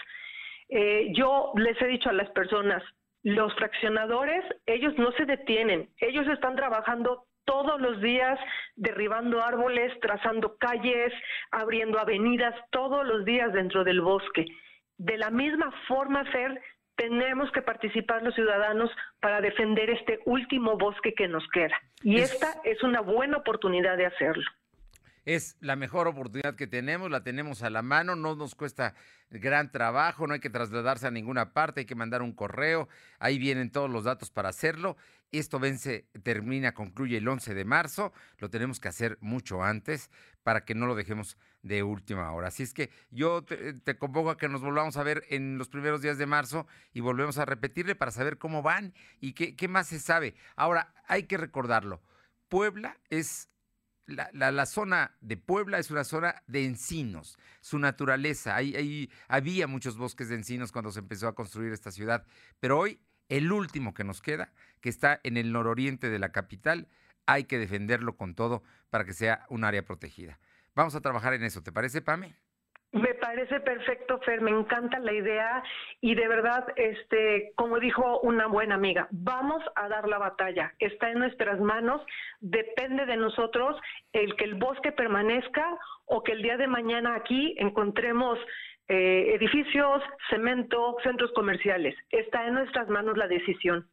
Eh, yo les he dicho a las personas, los fraccionadores, ellos no se detienen, ellos están trabajando todos los días derribando árboles, trazando calles, abriendo avenidas, todos los días dentro del bosque. De la misma forma, Fer, tenemos que participar los ciudadanos para defender este último bosque que nos queda. Y esta es una buena oportunidad de hacerlo. es la mejor oportunidad que tenemos, la tenemos a la mano, no nos cuesta gran trabajo, no hay que trasladarse a ninguna parte, hay que mandar un correo, ahí vienen todos los datos para hacerlo. Esto vence, termina, concluye el 11 de marzo, lo tenemos que hacer mucho antes para que no lo dejemos de última hora. Así es que yo te, convoco a que nos volvamos a ver en los primeros días de marzo y volvemos a repetirle para saber cómo van y qué, qué más se sabe. Ahora, hay que recordarlo, Puebla es la, zona de Puebla es una zona de encinos, su naturaleza. Ahí, había muchos bosques de encinos cuando se empezó a construir esta ciudad, pero hoy el último que nos queda, que está en el nororiente de la capital, hay que defenderlo con todo para que sea un área protegida. Vamos a trabajar en eso, ¿te parece, Pame? Me parece perfecto, Fer, me encanta la idea y de verdad, este, como dijo una buena amiga, vamos a dar la batalla, está en nuestras manos, depende de nosotros el que el bosque permanezca o que el día de mañana aquí encontremos eh, edificios, cemento, centros comerciales, está en nuestras manos la decisión.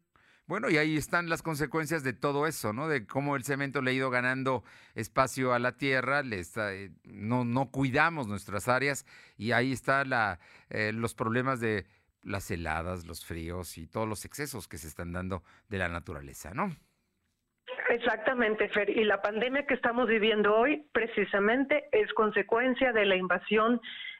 Bueno, y ahí están las consecuencias de todo eso, ¿no? De cómo el cemento le ha ido ganando espacio a la tierra, le está, eh, no, no cuidamos nuestras áreas y ahí están eh, los problemas de las heladas, los fríos y todos los excesos que se están dando de la naturaleza, ¿no? Exactamente, Fer. Y la pandemia que estamos viviendo hoy precisamente es consecuencia de la invasión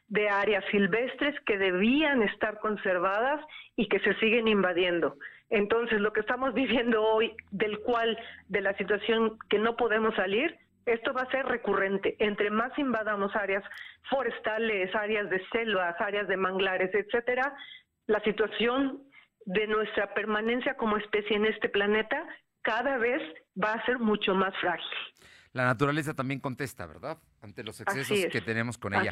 de áreas silvestres que debían estar conservadas y que se siguen invadiendo. Entonces, lo que estamos viviendo hoy, del cual, de la situación que no podemos salir, esto va a ser recurrente. Entre más invadamos áreas forestales, áreas de selvas, áreas de manglares, etcétera, la situación de nuestra permanencia como especie en este planeta cada vez va a ser mucho más frágil. La naturaleza también contesta, ¿verdad? Ante los excesos que tenemos con ella.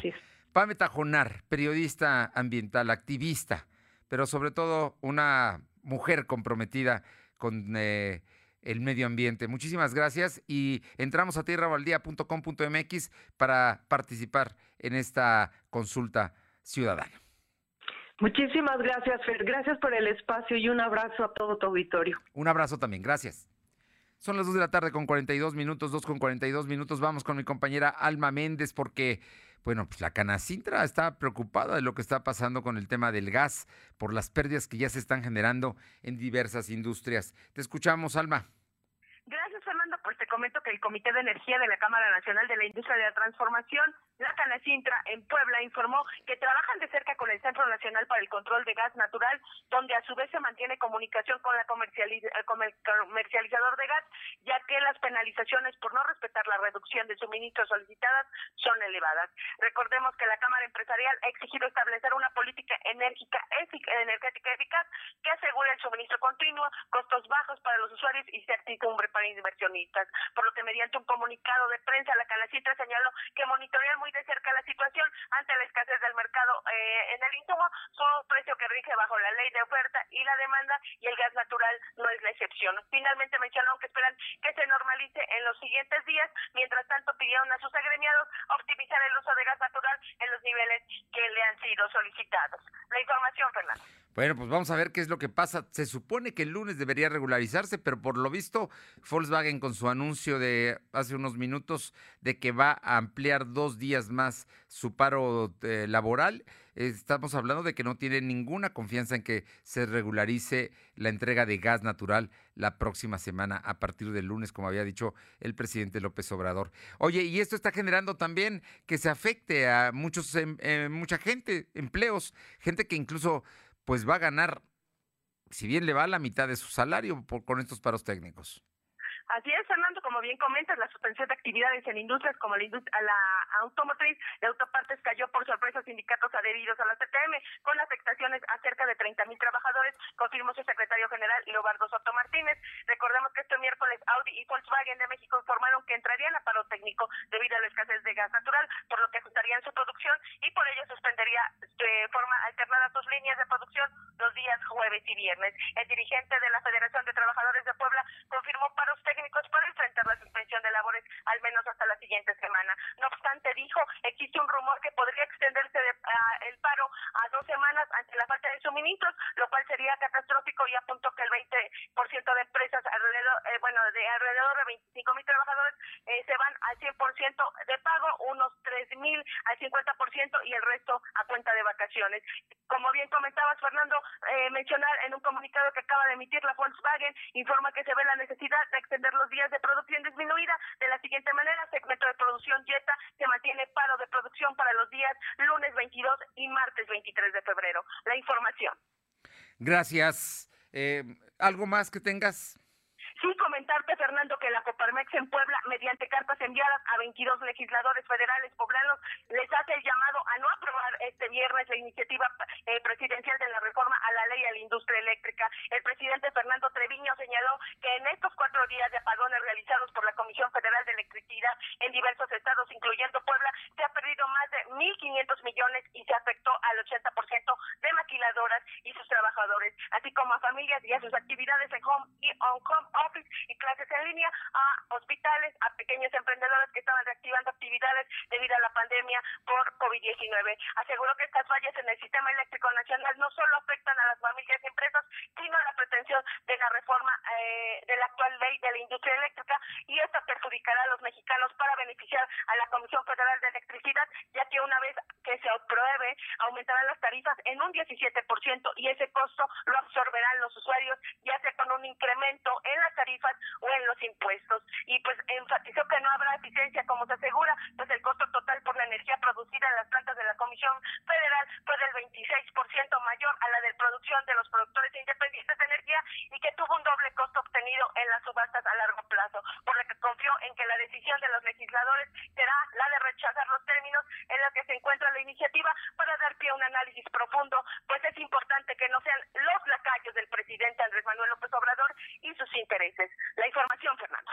Pame Tajonar, periodista ambiental, activista, pero sobre todo una mujer comprometida con eh, el medio ambiente. Muchísimas gracias y entramos a tierrabaldía.com.mx para participar en esta consulta ciudadana. Muchísimas gracias, Fer. Gracias por el espacio y un abrazo a todo tu auditorio. Un abrazo también, gracias. Son las 2 de la tarde con 42 minutos, 2 con 42 minutos. Vamos con mi compañera Alma Méndez porque bueno, pues la Canacintra está preocupada de lo que está pasando con el tema del gas por las pérdidas que ya se están generando en diversas industrias. Te escuchamos, Alma. Gracias, Fernando. Pues te comento que el Comité de Energía de la Cámara Nacional de la Industria de la Transformación, la Canacintra, en Puebla, informó que trabajan de cerca con el Centro Nacional para el Control de Gas Natural, donde a su vez se mantiene comunicación con la comercializador de gas, ya que las penalizaciones por no respetar la reducción de suministros solicitadas son elevadas. Recordemos que la Cámara Empresarial ha exigido establecer una política enérgica, energética eficaz que asegure el suministro continuo, costos bajos para los usuarios y certidumbre para inversionistas, por lo que mediante un comunicado de prensa la Canacitra señaló que monitorean muy de cerca la situación ante la escasez del mercado eh, en el insumo, su precio que rige bajo la ley de oferta y la demanda y el gas natural no es la excepción. Finalmente mencionaron que esperan que se normalice en los siguientes días, mientras tanto pidieron a sus agremiados optimizar el uso de gas natural en los niveles que le han sido solicitados. La información, Fernando. Bueno, pues vamos a ver qué es lo que pasa. Se supone que el lunes debería regularizarse, pero por lo visto Volkswagen con su anuncio de hace unos minutos de que va a ampliar dos días más su paro eh, laboral, estamos hablando de que no tiene ninguna confianza en que se regularice la entrega de gas natural la próxima semana a partir del lunes, como había dicho el presidente López Obrador. Oye, y esto está generando también que se afecte a muchos, em, eh, mucha gente, empleos, gente que incluso pues va a ganar, si bien le va a la mitad de su salario por, con estos paros técnicos. Así es, como bien comentas, la suspensión de actividades en industrias como la, industria, la automotriz de autopartes cayó por sorpresa a sindicatos adheridos a la CTM, con afectaciones a cerca de 30 mil trabajadores, confirmó su secretario general Leobardo Soto Martínez. Recordemos que este miércoles Audi y Volkswagen de México informaron que entrarían a paro técnico debido a la escasez de gas natural, por lo que ajustarían su producción y por ello suspendería de forma alternada sus líneas de producción los días jueves y viernes. El dirigente de la Federación de Trabajadores de Puebla confirmó paros técnicos para enfrentar la suspensión de labores al menos hasta la siguiente semana. No obstante, dijo, existe un rumor que podría extenderse el paro a dos semanas ante la falta de suministros, lo cual sería catastrófico y apuntó que el 20% de empresas de, bueno, de alrededor de 25 mil trabajadores eh, se van al 100% de pago, unos 3 mil al 50% y el resto a cuenta de vacaciones. Como bien comentabas, Fernando, eh, mencionar en un comunicado que acaba de emitir la Volkswagen, informa que se ve la necesidad de extender los días de producción disminuida de la siguiente manera, segmento de producción Jetta se mantiene paro de producción para los días lunes 22 y martes 23 de febrero. La información. Gracias. Eh, ¿Algo más que tengas? Sí, comentarte, Fernando, que la Coparmex en Puebla, mediante cartas enviadas a 22 legisladores federales poblanos, les hace el llamado a no aprobar este viernes la iniciativa eh, presidencial de la reforma a la ley a la industria eléctrica. El presidente Fernando señaló que en estos cuatro días de apagones realizados por la Comisión Federal de Electricidad en diversos estados, incluyendo Puebla, se ha perdido más de 1.500 millones y se afectó al 80% de maquiladoras y sus trabajadores, así como a familias y a sus actividades en home y on home y clases en línea a hospitales, a pequeños emprendedores que estaban reactivando actividades debido a la pandemia por COVID-19. Aseguró que estas fallas en el sistema eléctrico nacional no solo afectan a las familias y empresas, sino a la pretensión de la reforma eh, de la actual ley de la industria eléctrica y esta perjudicará a los mexicanos para beneficiar a la Comisión Federal de Electricidad, ya que una vez que se apruebe, aumentarán las tarifas en un 17% y ese costo lo absorberán los usuarios, ya sea con un incremento en las tarifas o en los impuestos. Y pues enfatizó que no habrá eficiencia, como se asegura, pues el costo total por la energía producida en las plantas de la Comisión Federal fue del 26% mayor a la de producción de los productores independientes de energía y que tuvo un doble costo obtenido en las subastas a largo plazo, por lo que confió en que la decisión de los legisladores será la de rechazar los términos en los que se encuentra la iniciativa para dar pie a un análisis profundo, pues es importante que no sean los lacayos del presidente Andrés Manuel López Obrador y sus intereses la información, Fernando.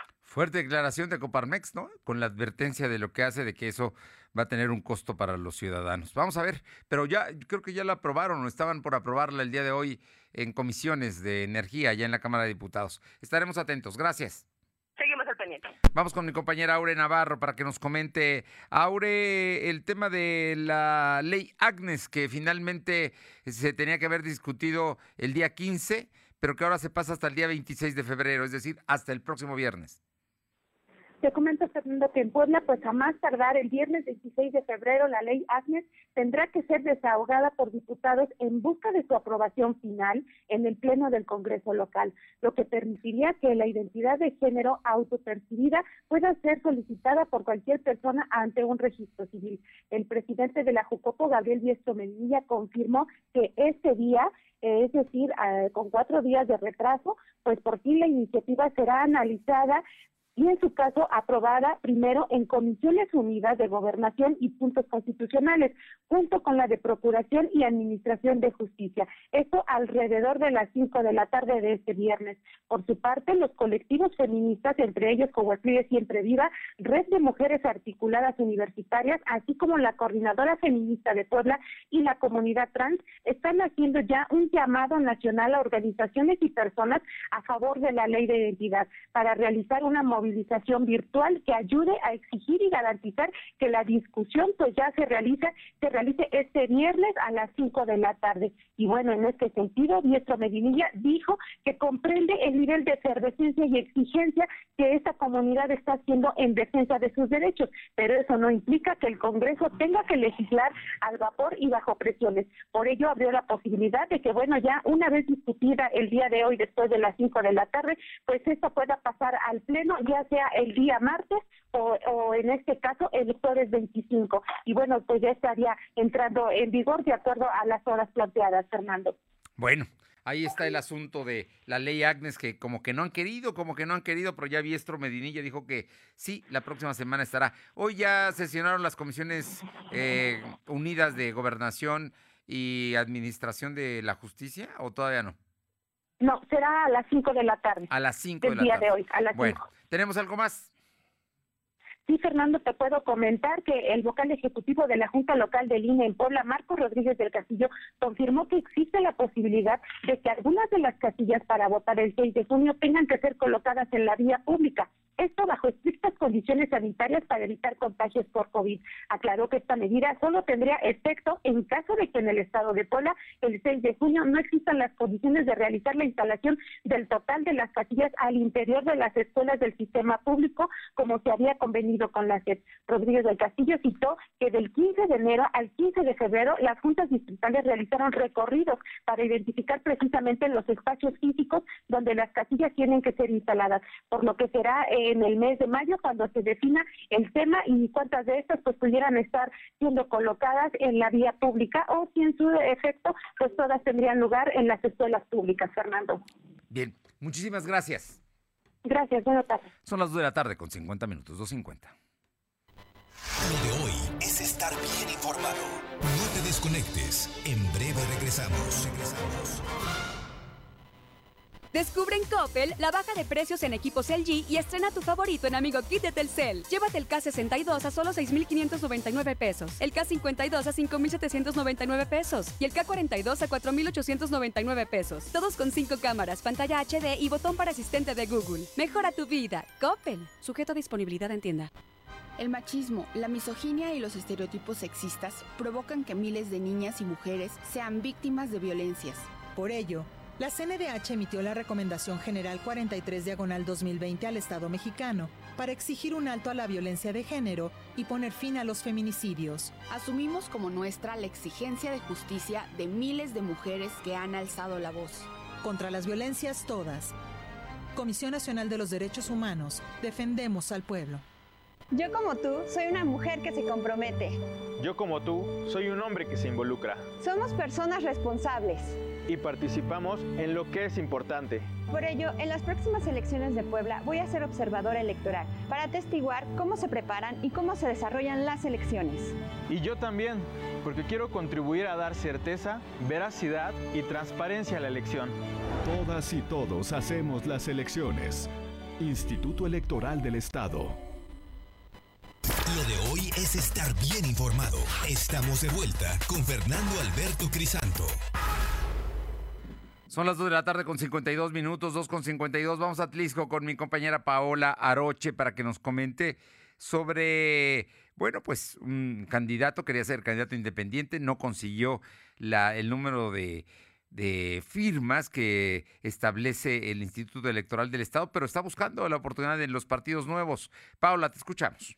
Fuerte declaración de Coparmex, ¿no? Con la advertencia de lo que hace de que eso va a tener un costo para los ciudadanos. Vamos a ver, pero ya creo que ya la aprobaron o estaban por aprobarla el día de hoy en comisiones de energía allá en la Cámara de Diputados. Estaremos atentos. Gracias. Seguimos al pendiente. Vamos con mi compañera Aure Navarro para que nos comente, Aure, el tema de la ley Agnes, que finalmente se tenía que haber discutido el día 15 pero que ahora se pasa hasta el día 26 de febrero, es decir, hasta el próximo viernes. Te comento, Fernando, que en Puebla, pues a más tardar el viernes 16 de febrero, la ley Agnes tendrá que ser desahogada por diputados en busca de su aprobación final en el Pleno del Congreso local, lo que permitiría que la identidad de género autopercibida pueda ser solicitada por cualquier persona ante un registro civil. El presidente de la Jucopo, Gabriel Diestro confirmó que este día es decir, eh, con cuatro días de retraso, pues por fin la iniciativa será analizada y en su caso aprobada primero en comisiones unidas de gobernación y puntos constitucionales, junto con la de Procuración y Administración de Justicia. Esto alrededor de las cinco de la tarde de este viernes. Por su parte, los colectivos feministas, entre ellos Coahuila Siempre Viva, Red de Mujeres Articuladas Universitarias, así como la Coordinadora Feminista de Puebla y la comunidad trans, están haciendo ya un llamado nacional a organizaciones y personas a favor de la ley de identidad para realizar una movilización movilización virtual que ayude a exigir y garantizar que la discusión pues ya se realiza, se realice este viernes a las 5 de la tarde. Y bueno, en este sentido, Diestro Medinilla dijo que comprende el nivel de efervescencia y exigencia que esta comunidad está haciendo en defensa de sus derechos, pero eso no implica que el Congreso tenga que legislar al vapor y bajo presiones. Por ello abrió la posibilidad de que, bueno, ya una vez discutida el día de hoy después de las 5 de la tarde, pues esto pueda pasar al Pleno y sea el día martes o, en este caso el jueves 25. Y bueno, pues ya estaría entrando en vigor de acuerdo a las horas planteadas, Fernando. Bueno. Ahí está el asunto de la ley Agnes, que como que no han querido, como que no han querido, pero ya Viestro Medinilla dijo que sí, la próxima semana estará. Hoy ya sesionaron las comisiones eh, unidas de gobernación y administración de la justicia, o todavía no? No, será a las 5 de la tarde. A las 5 de la día de hoy, a las bueno, ¿tenemos algo más? Sí, Fernando, te puedo comentar que el vocal ejecutivo de la Junta Local de INE en Puebla, Marco Rodríguez del Castillo, confirmó que existe la posibilidad de que algunas de las casillas para votar el 6 de junio tengan que ser colocadas en la vía pública. esto bajo estrictas condiciones sanitarias para evitar contagios por COVID. Aclaró que esta medida solo tendría efecto en caso de que en el estado de Puebla el 6 de junio no existan las condiciones de realizar la instalación del total de las casillas al interior de las escuelas del sistema público, como se había convenido con la SED. Rodríguez del Castillo citó que del 15 de enero al 15 de febrero las juntas distritales realizaron recorridos para identificar precisamente los espacios físicos donde las casillas tienen que ser instaladas, por lo que será en el mes de mayo cuando se defina el tema y cuántas de estas pues pudieran estar siendo colocadas en la vía pública o si en su efecto pues todas tendrían lugar en las escuelas públicas, Fernando. Bien, muchísimas gracias. Gracias, buenas tardes. Son las 2 de la tarde con 50 minutos, 2.50. Lo de hoy es estar bien informado. No te desconectes. En breve regresamos. Regresamos. Descubre en Coppel la baja de precios en equipos LG y estrena tu favorito en Amigo Kit de Telcel. Llévate el K62 a solo 6,599 pesos, el K52 a 5,799 pesos y el K42 a 4,899 pesos. Todos con 5 cámaras, pantalla HD y botón para asistente de Google. Mejora tu vida. Coppel. Sujeto a disponibilidad en tienda. El machismo, la misoginia y los estereotipos sexistas provocan que miles de niñas y mujeres sean víctimas de violencias. Por ello, la CNDH emitió la Recomendación General 43 Diagonal 2020 al Estado mexicano para exigir un alto a la violencia de género y poner fin a los feminicidios. Asumimos como nuestra la exigencia de justicia de miles de mujeres que han alzado la voz. Contra las violencias todas. Comisión Nacional de los Derechos Humanos, defendemos al pueblo. Yo como tú soy una mujer que se compromete. Yo como tú soy un hombre que se involucra. Somos personas responsables. Y participamos en lo que es importante. Por ello, en las próximas elecciones de Puebla voy a ser observadora electoral para atestiguar cómo se preparan y cómo se desarrollan las elecciones. Y yo también, porque quiero contribuir a dar certeza, veracidad y transparencia a la elección. Todas y todos hacemos las elecciones. Instituto Electoral del Estado. Lo de hoy es estar bien informado. Estamos de vuelta con Fernando Alberto Crisanto. Son las 2 de la tarde con 52 minutos, 2 con 52. Vamos a Tlisco con mi compañera Paola Aroche para que nos comente sobre, bueno, pues un candidato, quería ser candidato independiente, no consiguió la, el número de, de firmas que establece el Instituto Electoral del Estado, pero está buscando la oportunidad en los partidos nuevos. Paola, te escuchamos.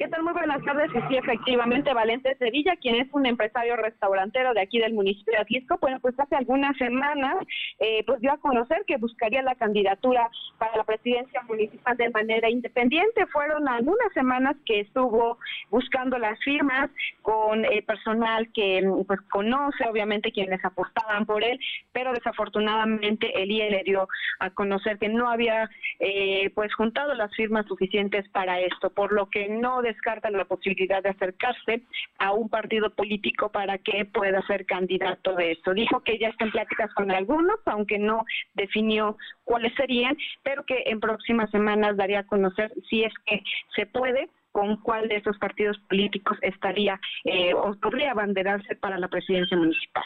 ¿Qué tal? Muy buenas tardes. Sí, efectivamente, Valente Sevilla, quien es un empresario restaurantero de aquí del municipio de Atlisco, bueno, pues hace algunas semanas, eh, pues dio a conocer que buscaría la candidatura para la presidencia municipal de manera independiente. Fueron algunas semanas que estuvo buscando las firmas con eh, personal que pues conoce, obviamente, quienes apostaban por él, pero desafortunadamente el IE le dio a conocer que no había eh, pues juntado las firmas suficientes para esto, por lo que no descartan la posibilidad de acercarse a un partido político para que pueda ser candidato de esto. Dijo que ya está en pláticas con algunos, aunque no definió cuáles serían, pero que en próximas semanas daría a conocer si es que se puede con cuál de esos partidos políticos estaría eh, o podría abanderarse para la presidencia municipal.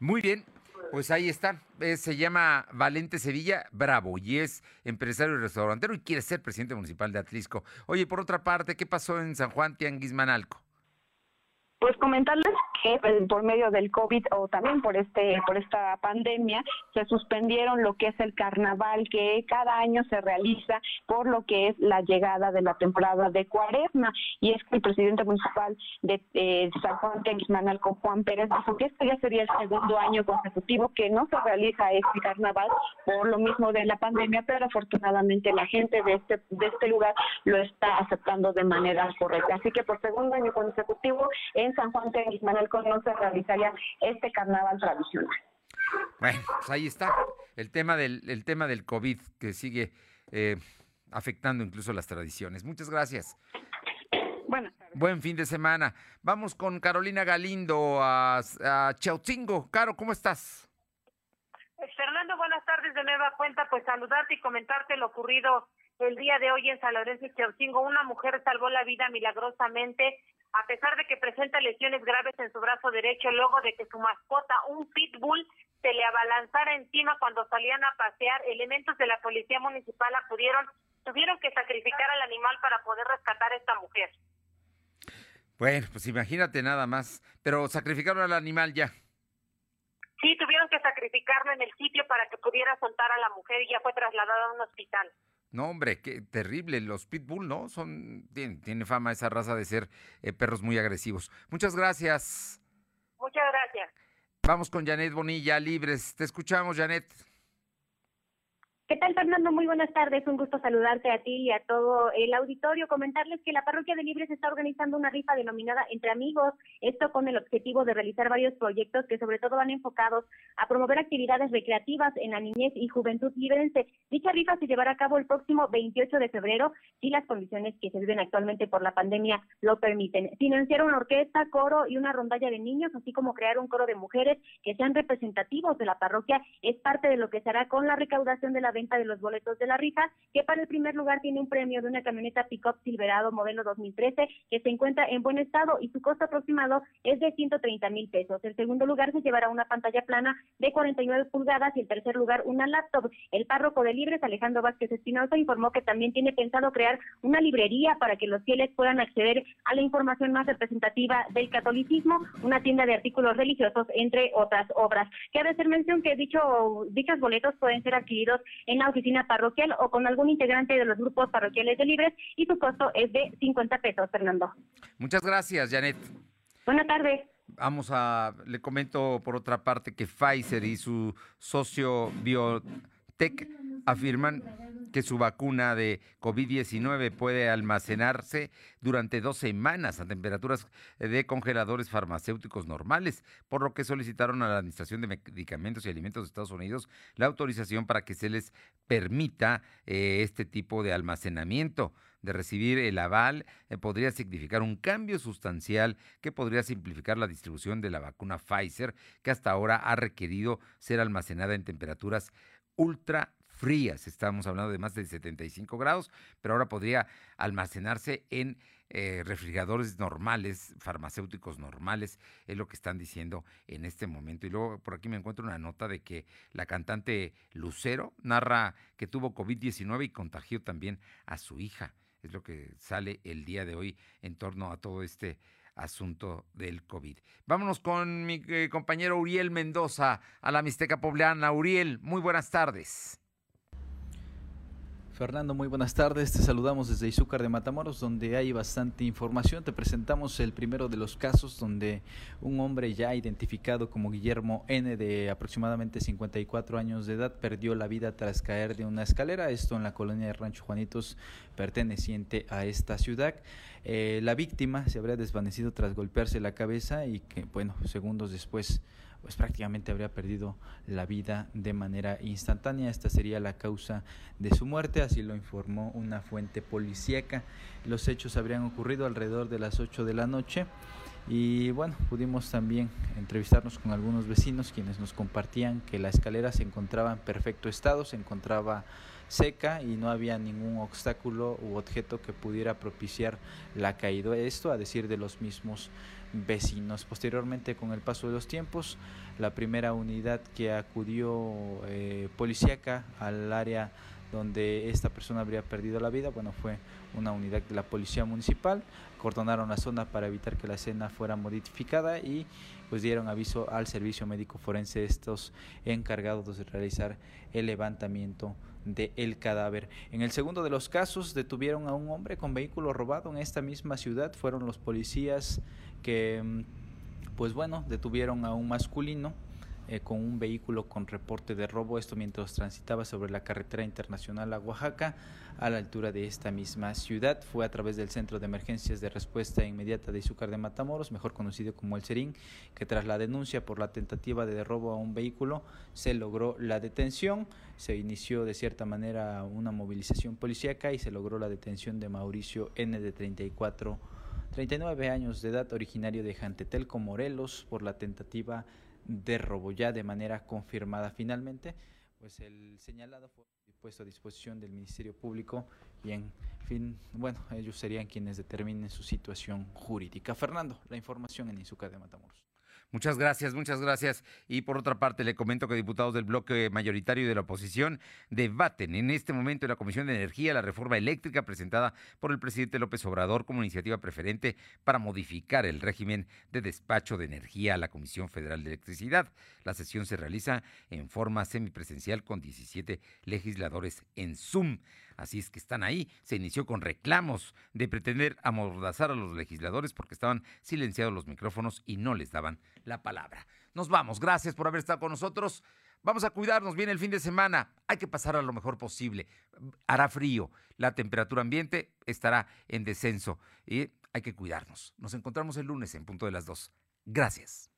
Muy bien, pues ahí está. Eh, se llama Valente Sevilla Bravo y es empresario y restaurantero y quiere ser presidente municipal de Atlisco. Oye, por otra parte, ¿qué pasó en San Juan Tianguismanalco? Pues comentarles que pues, por medio del COVID o también por este por esta pandemia se suspendieron lo que es el carnaval que cada año se realiza por lo que es la llegada de la temporada de Cuaresma y es que el presidente municipal de eh, San Juan con Juan Pérez dijo que este ya sería el segundo año consecutivo que no se realiza este carnaval por lo mismo de la pandemia, pero afortunadamente la gente de este de este lugar lo está aceptando de manera correcta. Así que por segundo año consecutivo en San Juan No se realizaría este carnaval tradicional. Bueno, pues ahí está el tema del, el tema del COVID que sigue eh, afectando incluso las tradiciones. Muchas gracias. Buenas Buen fin de semana. Vamos con Carolina Galindo a, a Chautingo. Caro, ¿cómo estás? Fernando, buenas tardes de nueva cuenta. Pues saludarte y comentarte lo ocurrido el día de hoy en San Lorenzo y Chautingo. Una mujer salvó la vida milagrosamente a pesar de que presenta lesiones graves en su brazo derecho luego de que su mascota, un pitbull, se le abalanzara encima cuando salían a pasear. Elementos de la policía municipal acudieron tuvieron que sacrificar al animal para poder rescatar a esta mujer. Bueno, pues imagínate nada más, pero sacrificaron al animal ya. Sí, tuvieron que sacrificarlo en el sitio para que pudiera soltar a la mujer y ya fue trasladada a un hospital. No, hombre, qué terrible. Los pitbull, ¿no? Son, tiene, fama esa raza de ser eh, perros muy agresivos. Muchas gracias. Muchas gracias. Vamos con Janet Bonilla, libres. Te escuchamos, Janet. ¿Qué tal, Fernando? Muy buenas tardes. Un gusto saludarte a ti y a todo el auditorio. Comentarles que la parroquia de Libres está organizando una rifa denominada Entre Amigos. Esto con el objetivo de realizar varios proyectos que sobre todo van enfocados a promover actividades recreativas en la niñez y juventud librense. Dicha rifa se llevará a cabo el próximo 28 de febrero si las condiciones que se viven actualmente por la pandemia lo permiten. Financiar una orquesta, coro y una rondalla de niños, así como crear un coro de mujeres que sean representativos de la parroquia, es parte de lo que se hará con la recaudación de la de los boletos de la rifa, que para el primer lugar tiene un premio de una camioneta Pickup Silverado modelo 2013 que se encuentra en buen estado y su costo aproximado es de 130 mil pesos. El segundo lugar se llevará una pantalla plana de 49 pulgadas y el tercer lugar una laptop. El párroco de Libres, Alejandro Vázquez Espinosa, informó que también tiene pensado crear una librería para que los fieles puedan acceder a la información más representativa del catolicismo, una tienda de artículos religiosos, entre otras obras. Quiero hacer mención que dicho, dichos boletos pueden ser adquiridos en la oficina parroquial o con algún integrante de los grupos parroquiales de Libres y su costo es de 50 pesos, Fernando. Muchas gracias, Janet. Buenas tardes. Vamos a, le comento por otra parte que Pfizer y su socio Biotech afirman que su vacuna de COVID-19 puede almacenarse durante dos semanas a temperaturas de congeladores farmacéuticos normales, por lo que solicitaron a la Administración de Medicamentos y Alimentos de Estados Unidos la autorización para que se les permita eh, este tipo de almacenamiento. De recibir el aval eh, podría significar un cambio sustancial que podría simplificar la distribución de la vacuna Pfizer, que hasta ahora ha requerido ser almacenada en temperaturas ultra frías. Estamos hablando de más de 75 grados, pero ahora podría almacenarse en eh, refrigeradores normales, farmacéuticos normales, es lo que están diciendo en este momento. Y luego por aquí me encuentro una nota de que la cantante Lucero narra que tuvo COVID-19 y contagió también a su hija. Es lo que sale el día de hoy en torno a todo este asunto del COVID. Vámonos con mi eh, compañero Uriel Mendoza a la Mixteca Poblana. Uriel, muy buenas tardes. Fernando, muy buenas tardes. Te saludamos desde Izúcar de Matamoros, donde hay bastante información. Te presentamos el primero de los casos donde un hombre ya identificado como Guillermo N, de aproximadamente 54 años de edad, perdió la vida tras caer de una escalera. Esto en la colonia de Rancho Juanitos, perteneciente a esta ciudad. Eh, la víctima se habría desvanecido tras golpearse la cabeza y que, bueno, segundos después pues prácticamente habría perdido la vida de manera instantánea. Esta sería la causa de su muerte, así lo informó una fuente policíaca. Los hechos habrían ocurrido alrededor de las 8 de la noche. Y bueno, pudimos también entrevistarnos con algunos vecinos quienes nos compartían que la escalera se encontraba en perfecto estado, se encontraba seca y no había ningún obstáculo u objeto que pudiera propiciar la caída. Esto a decir de los mismos vecinos. Posteriormente, con el paso de los tiempos, la primera unidad que acudió eh, policíaca al área donde esta persona habría perdido la vida, bueno, fue una unidad de la policía municipal, cordonaron la zona para evitar que la escena fuera modificada y pues dieron aviso al servicio médico forense estos encargados de realizar el levantamiento del el cadáver. En el segundo de los casos detuvieron a un hombre con vehículo robado en esta misma ciudad, fueron los policías que, mm, pues bueno, detuvieron a un masculino eh, con un vehículo con reporte de robo, esto mientras transitaba sobre la carretera internacional a Oaxaca, a la altura de esta misma ciudad. Fue a través del Centro de Emergencias de Respuesta Inmediata de Izúcar de Matamoros, mejor conocido como el CERIN, que tras la denuncia por la tentativa de robo a un vehículo se logró la detención, se inició de cierta manera una movilización policíaca y se logró la detención de Mauricio N de 34 39 años de edad, originario de Jantetelco, Morelos, por la tentativa de robo ya de manera confirmada finalmente. Pues el señalado fue puesto a disposición del Ministerio Público y en fin, bueno, ellos serían quienes determinen su situación jurídica. Fernando, la información en Izúcar de Matamoros. Muchas gracias, muchas gracias. Y por otra parte, le comento que diputados del bloque mayoritario de la oposición debaten en este momento en la Comisión de Energía la reforma eléctrica presentada por el presidente López Obrador como iniciativa preferente para modificar el régimen de despacho de energía a la Comisión Federal de Electricidad. La sesión se realiza en forma semipresencial con 17 legisladores en Zoom. Así es que están ahí. Se inició con reclamos de pretender amordazar a los legisladores porque estaban silenciados los micrófonos y no les daban la palabra. Nos vamos. Gracias por haber estado con nosotros. Vamos a cuidarnos bien el fin de semana. Hay que pasar a lo mejor posible. Hará frío. La temperatura ambiente estará en descenso y hay que cuidarnos. Nos encontramos el lunes en punto de las dos. Gracias.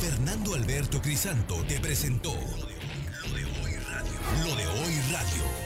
Fernando Alberto Crisanto te presentó lo de hoy radio. Lo de hoy radio.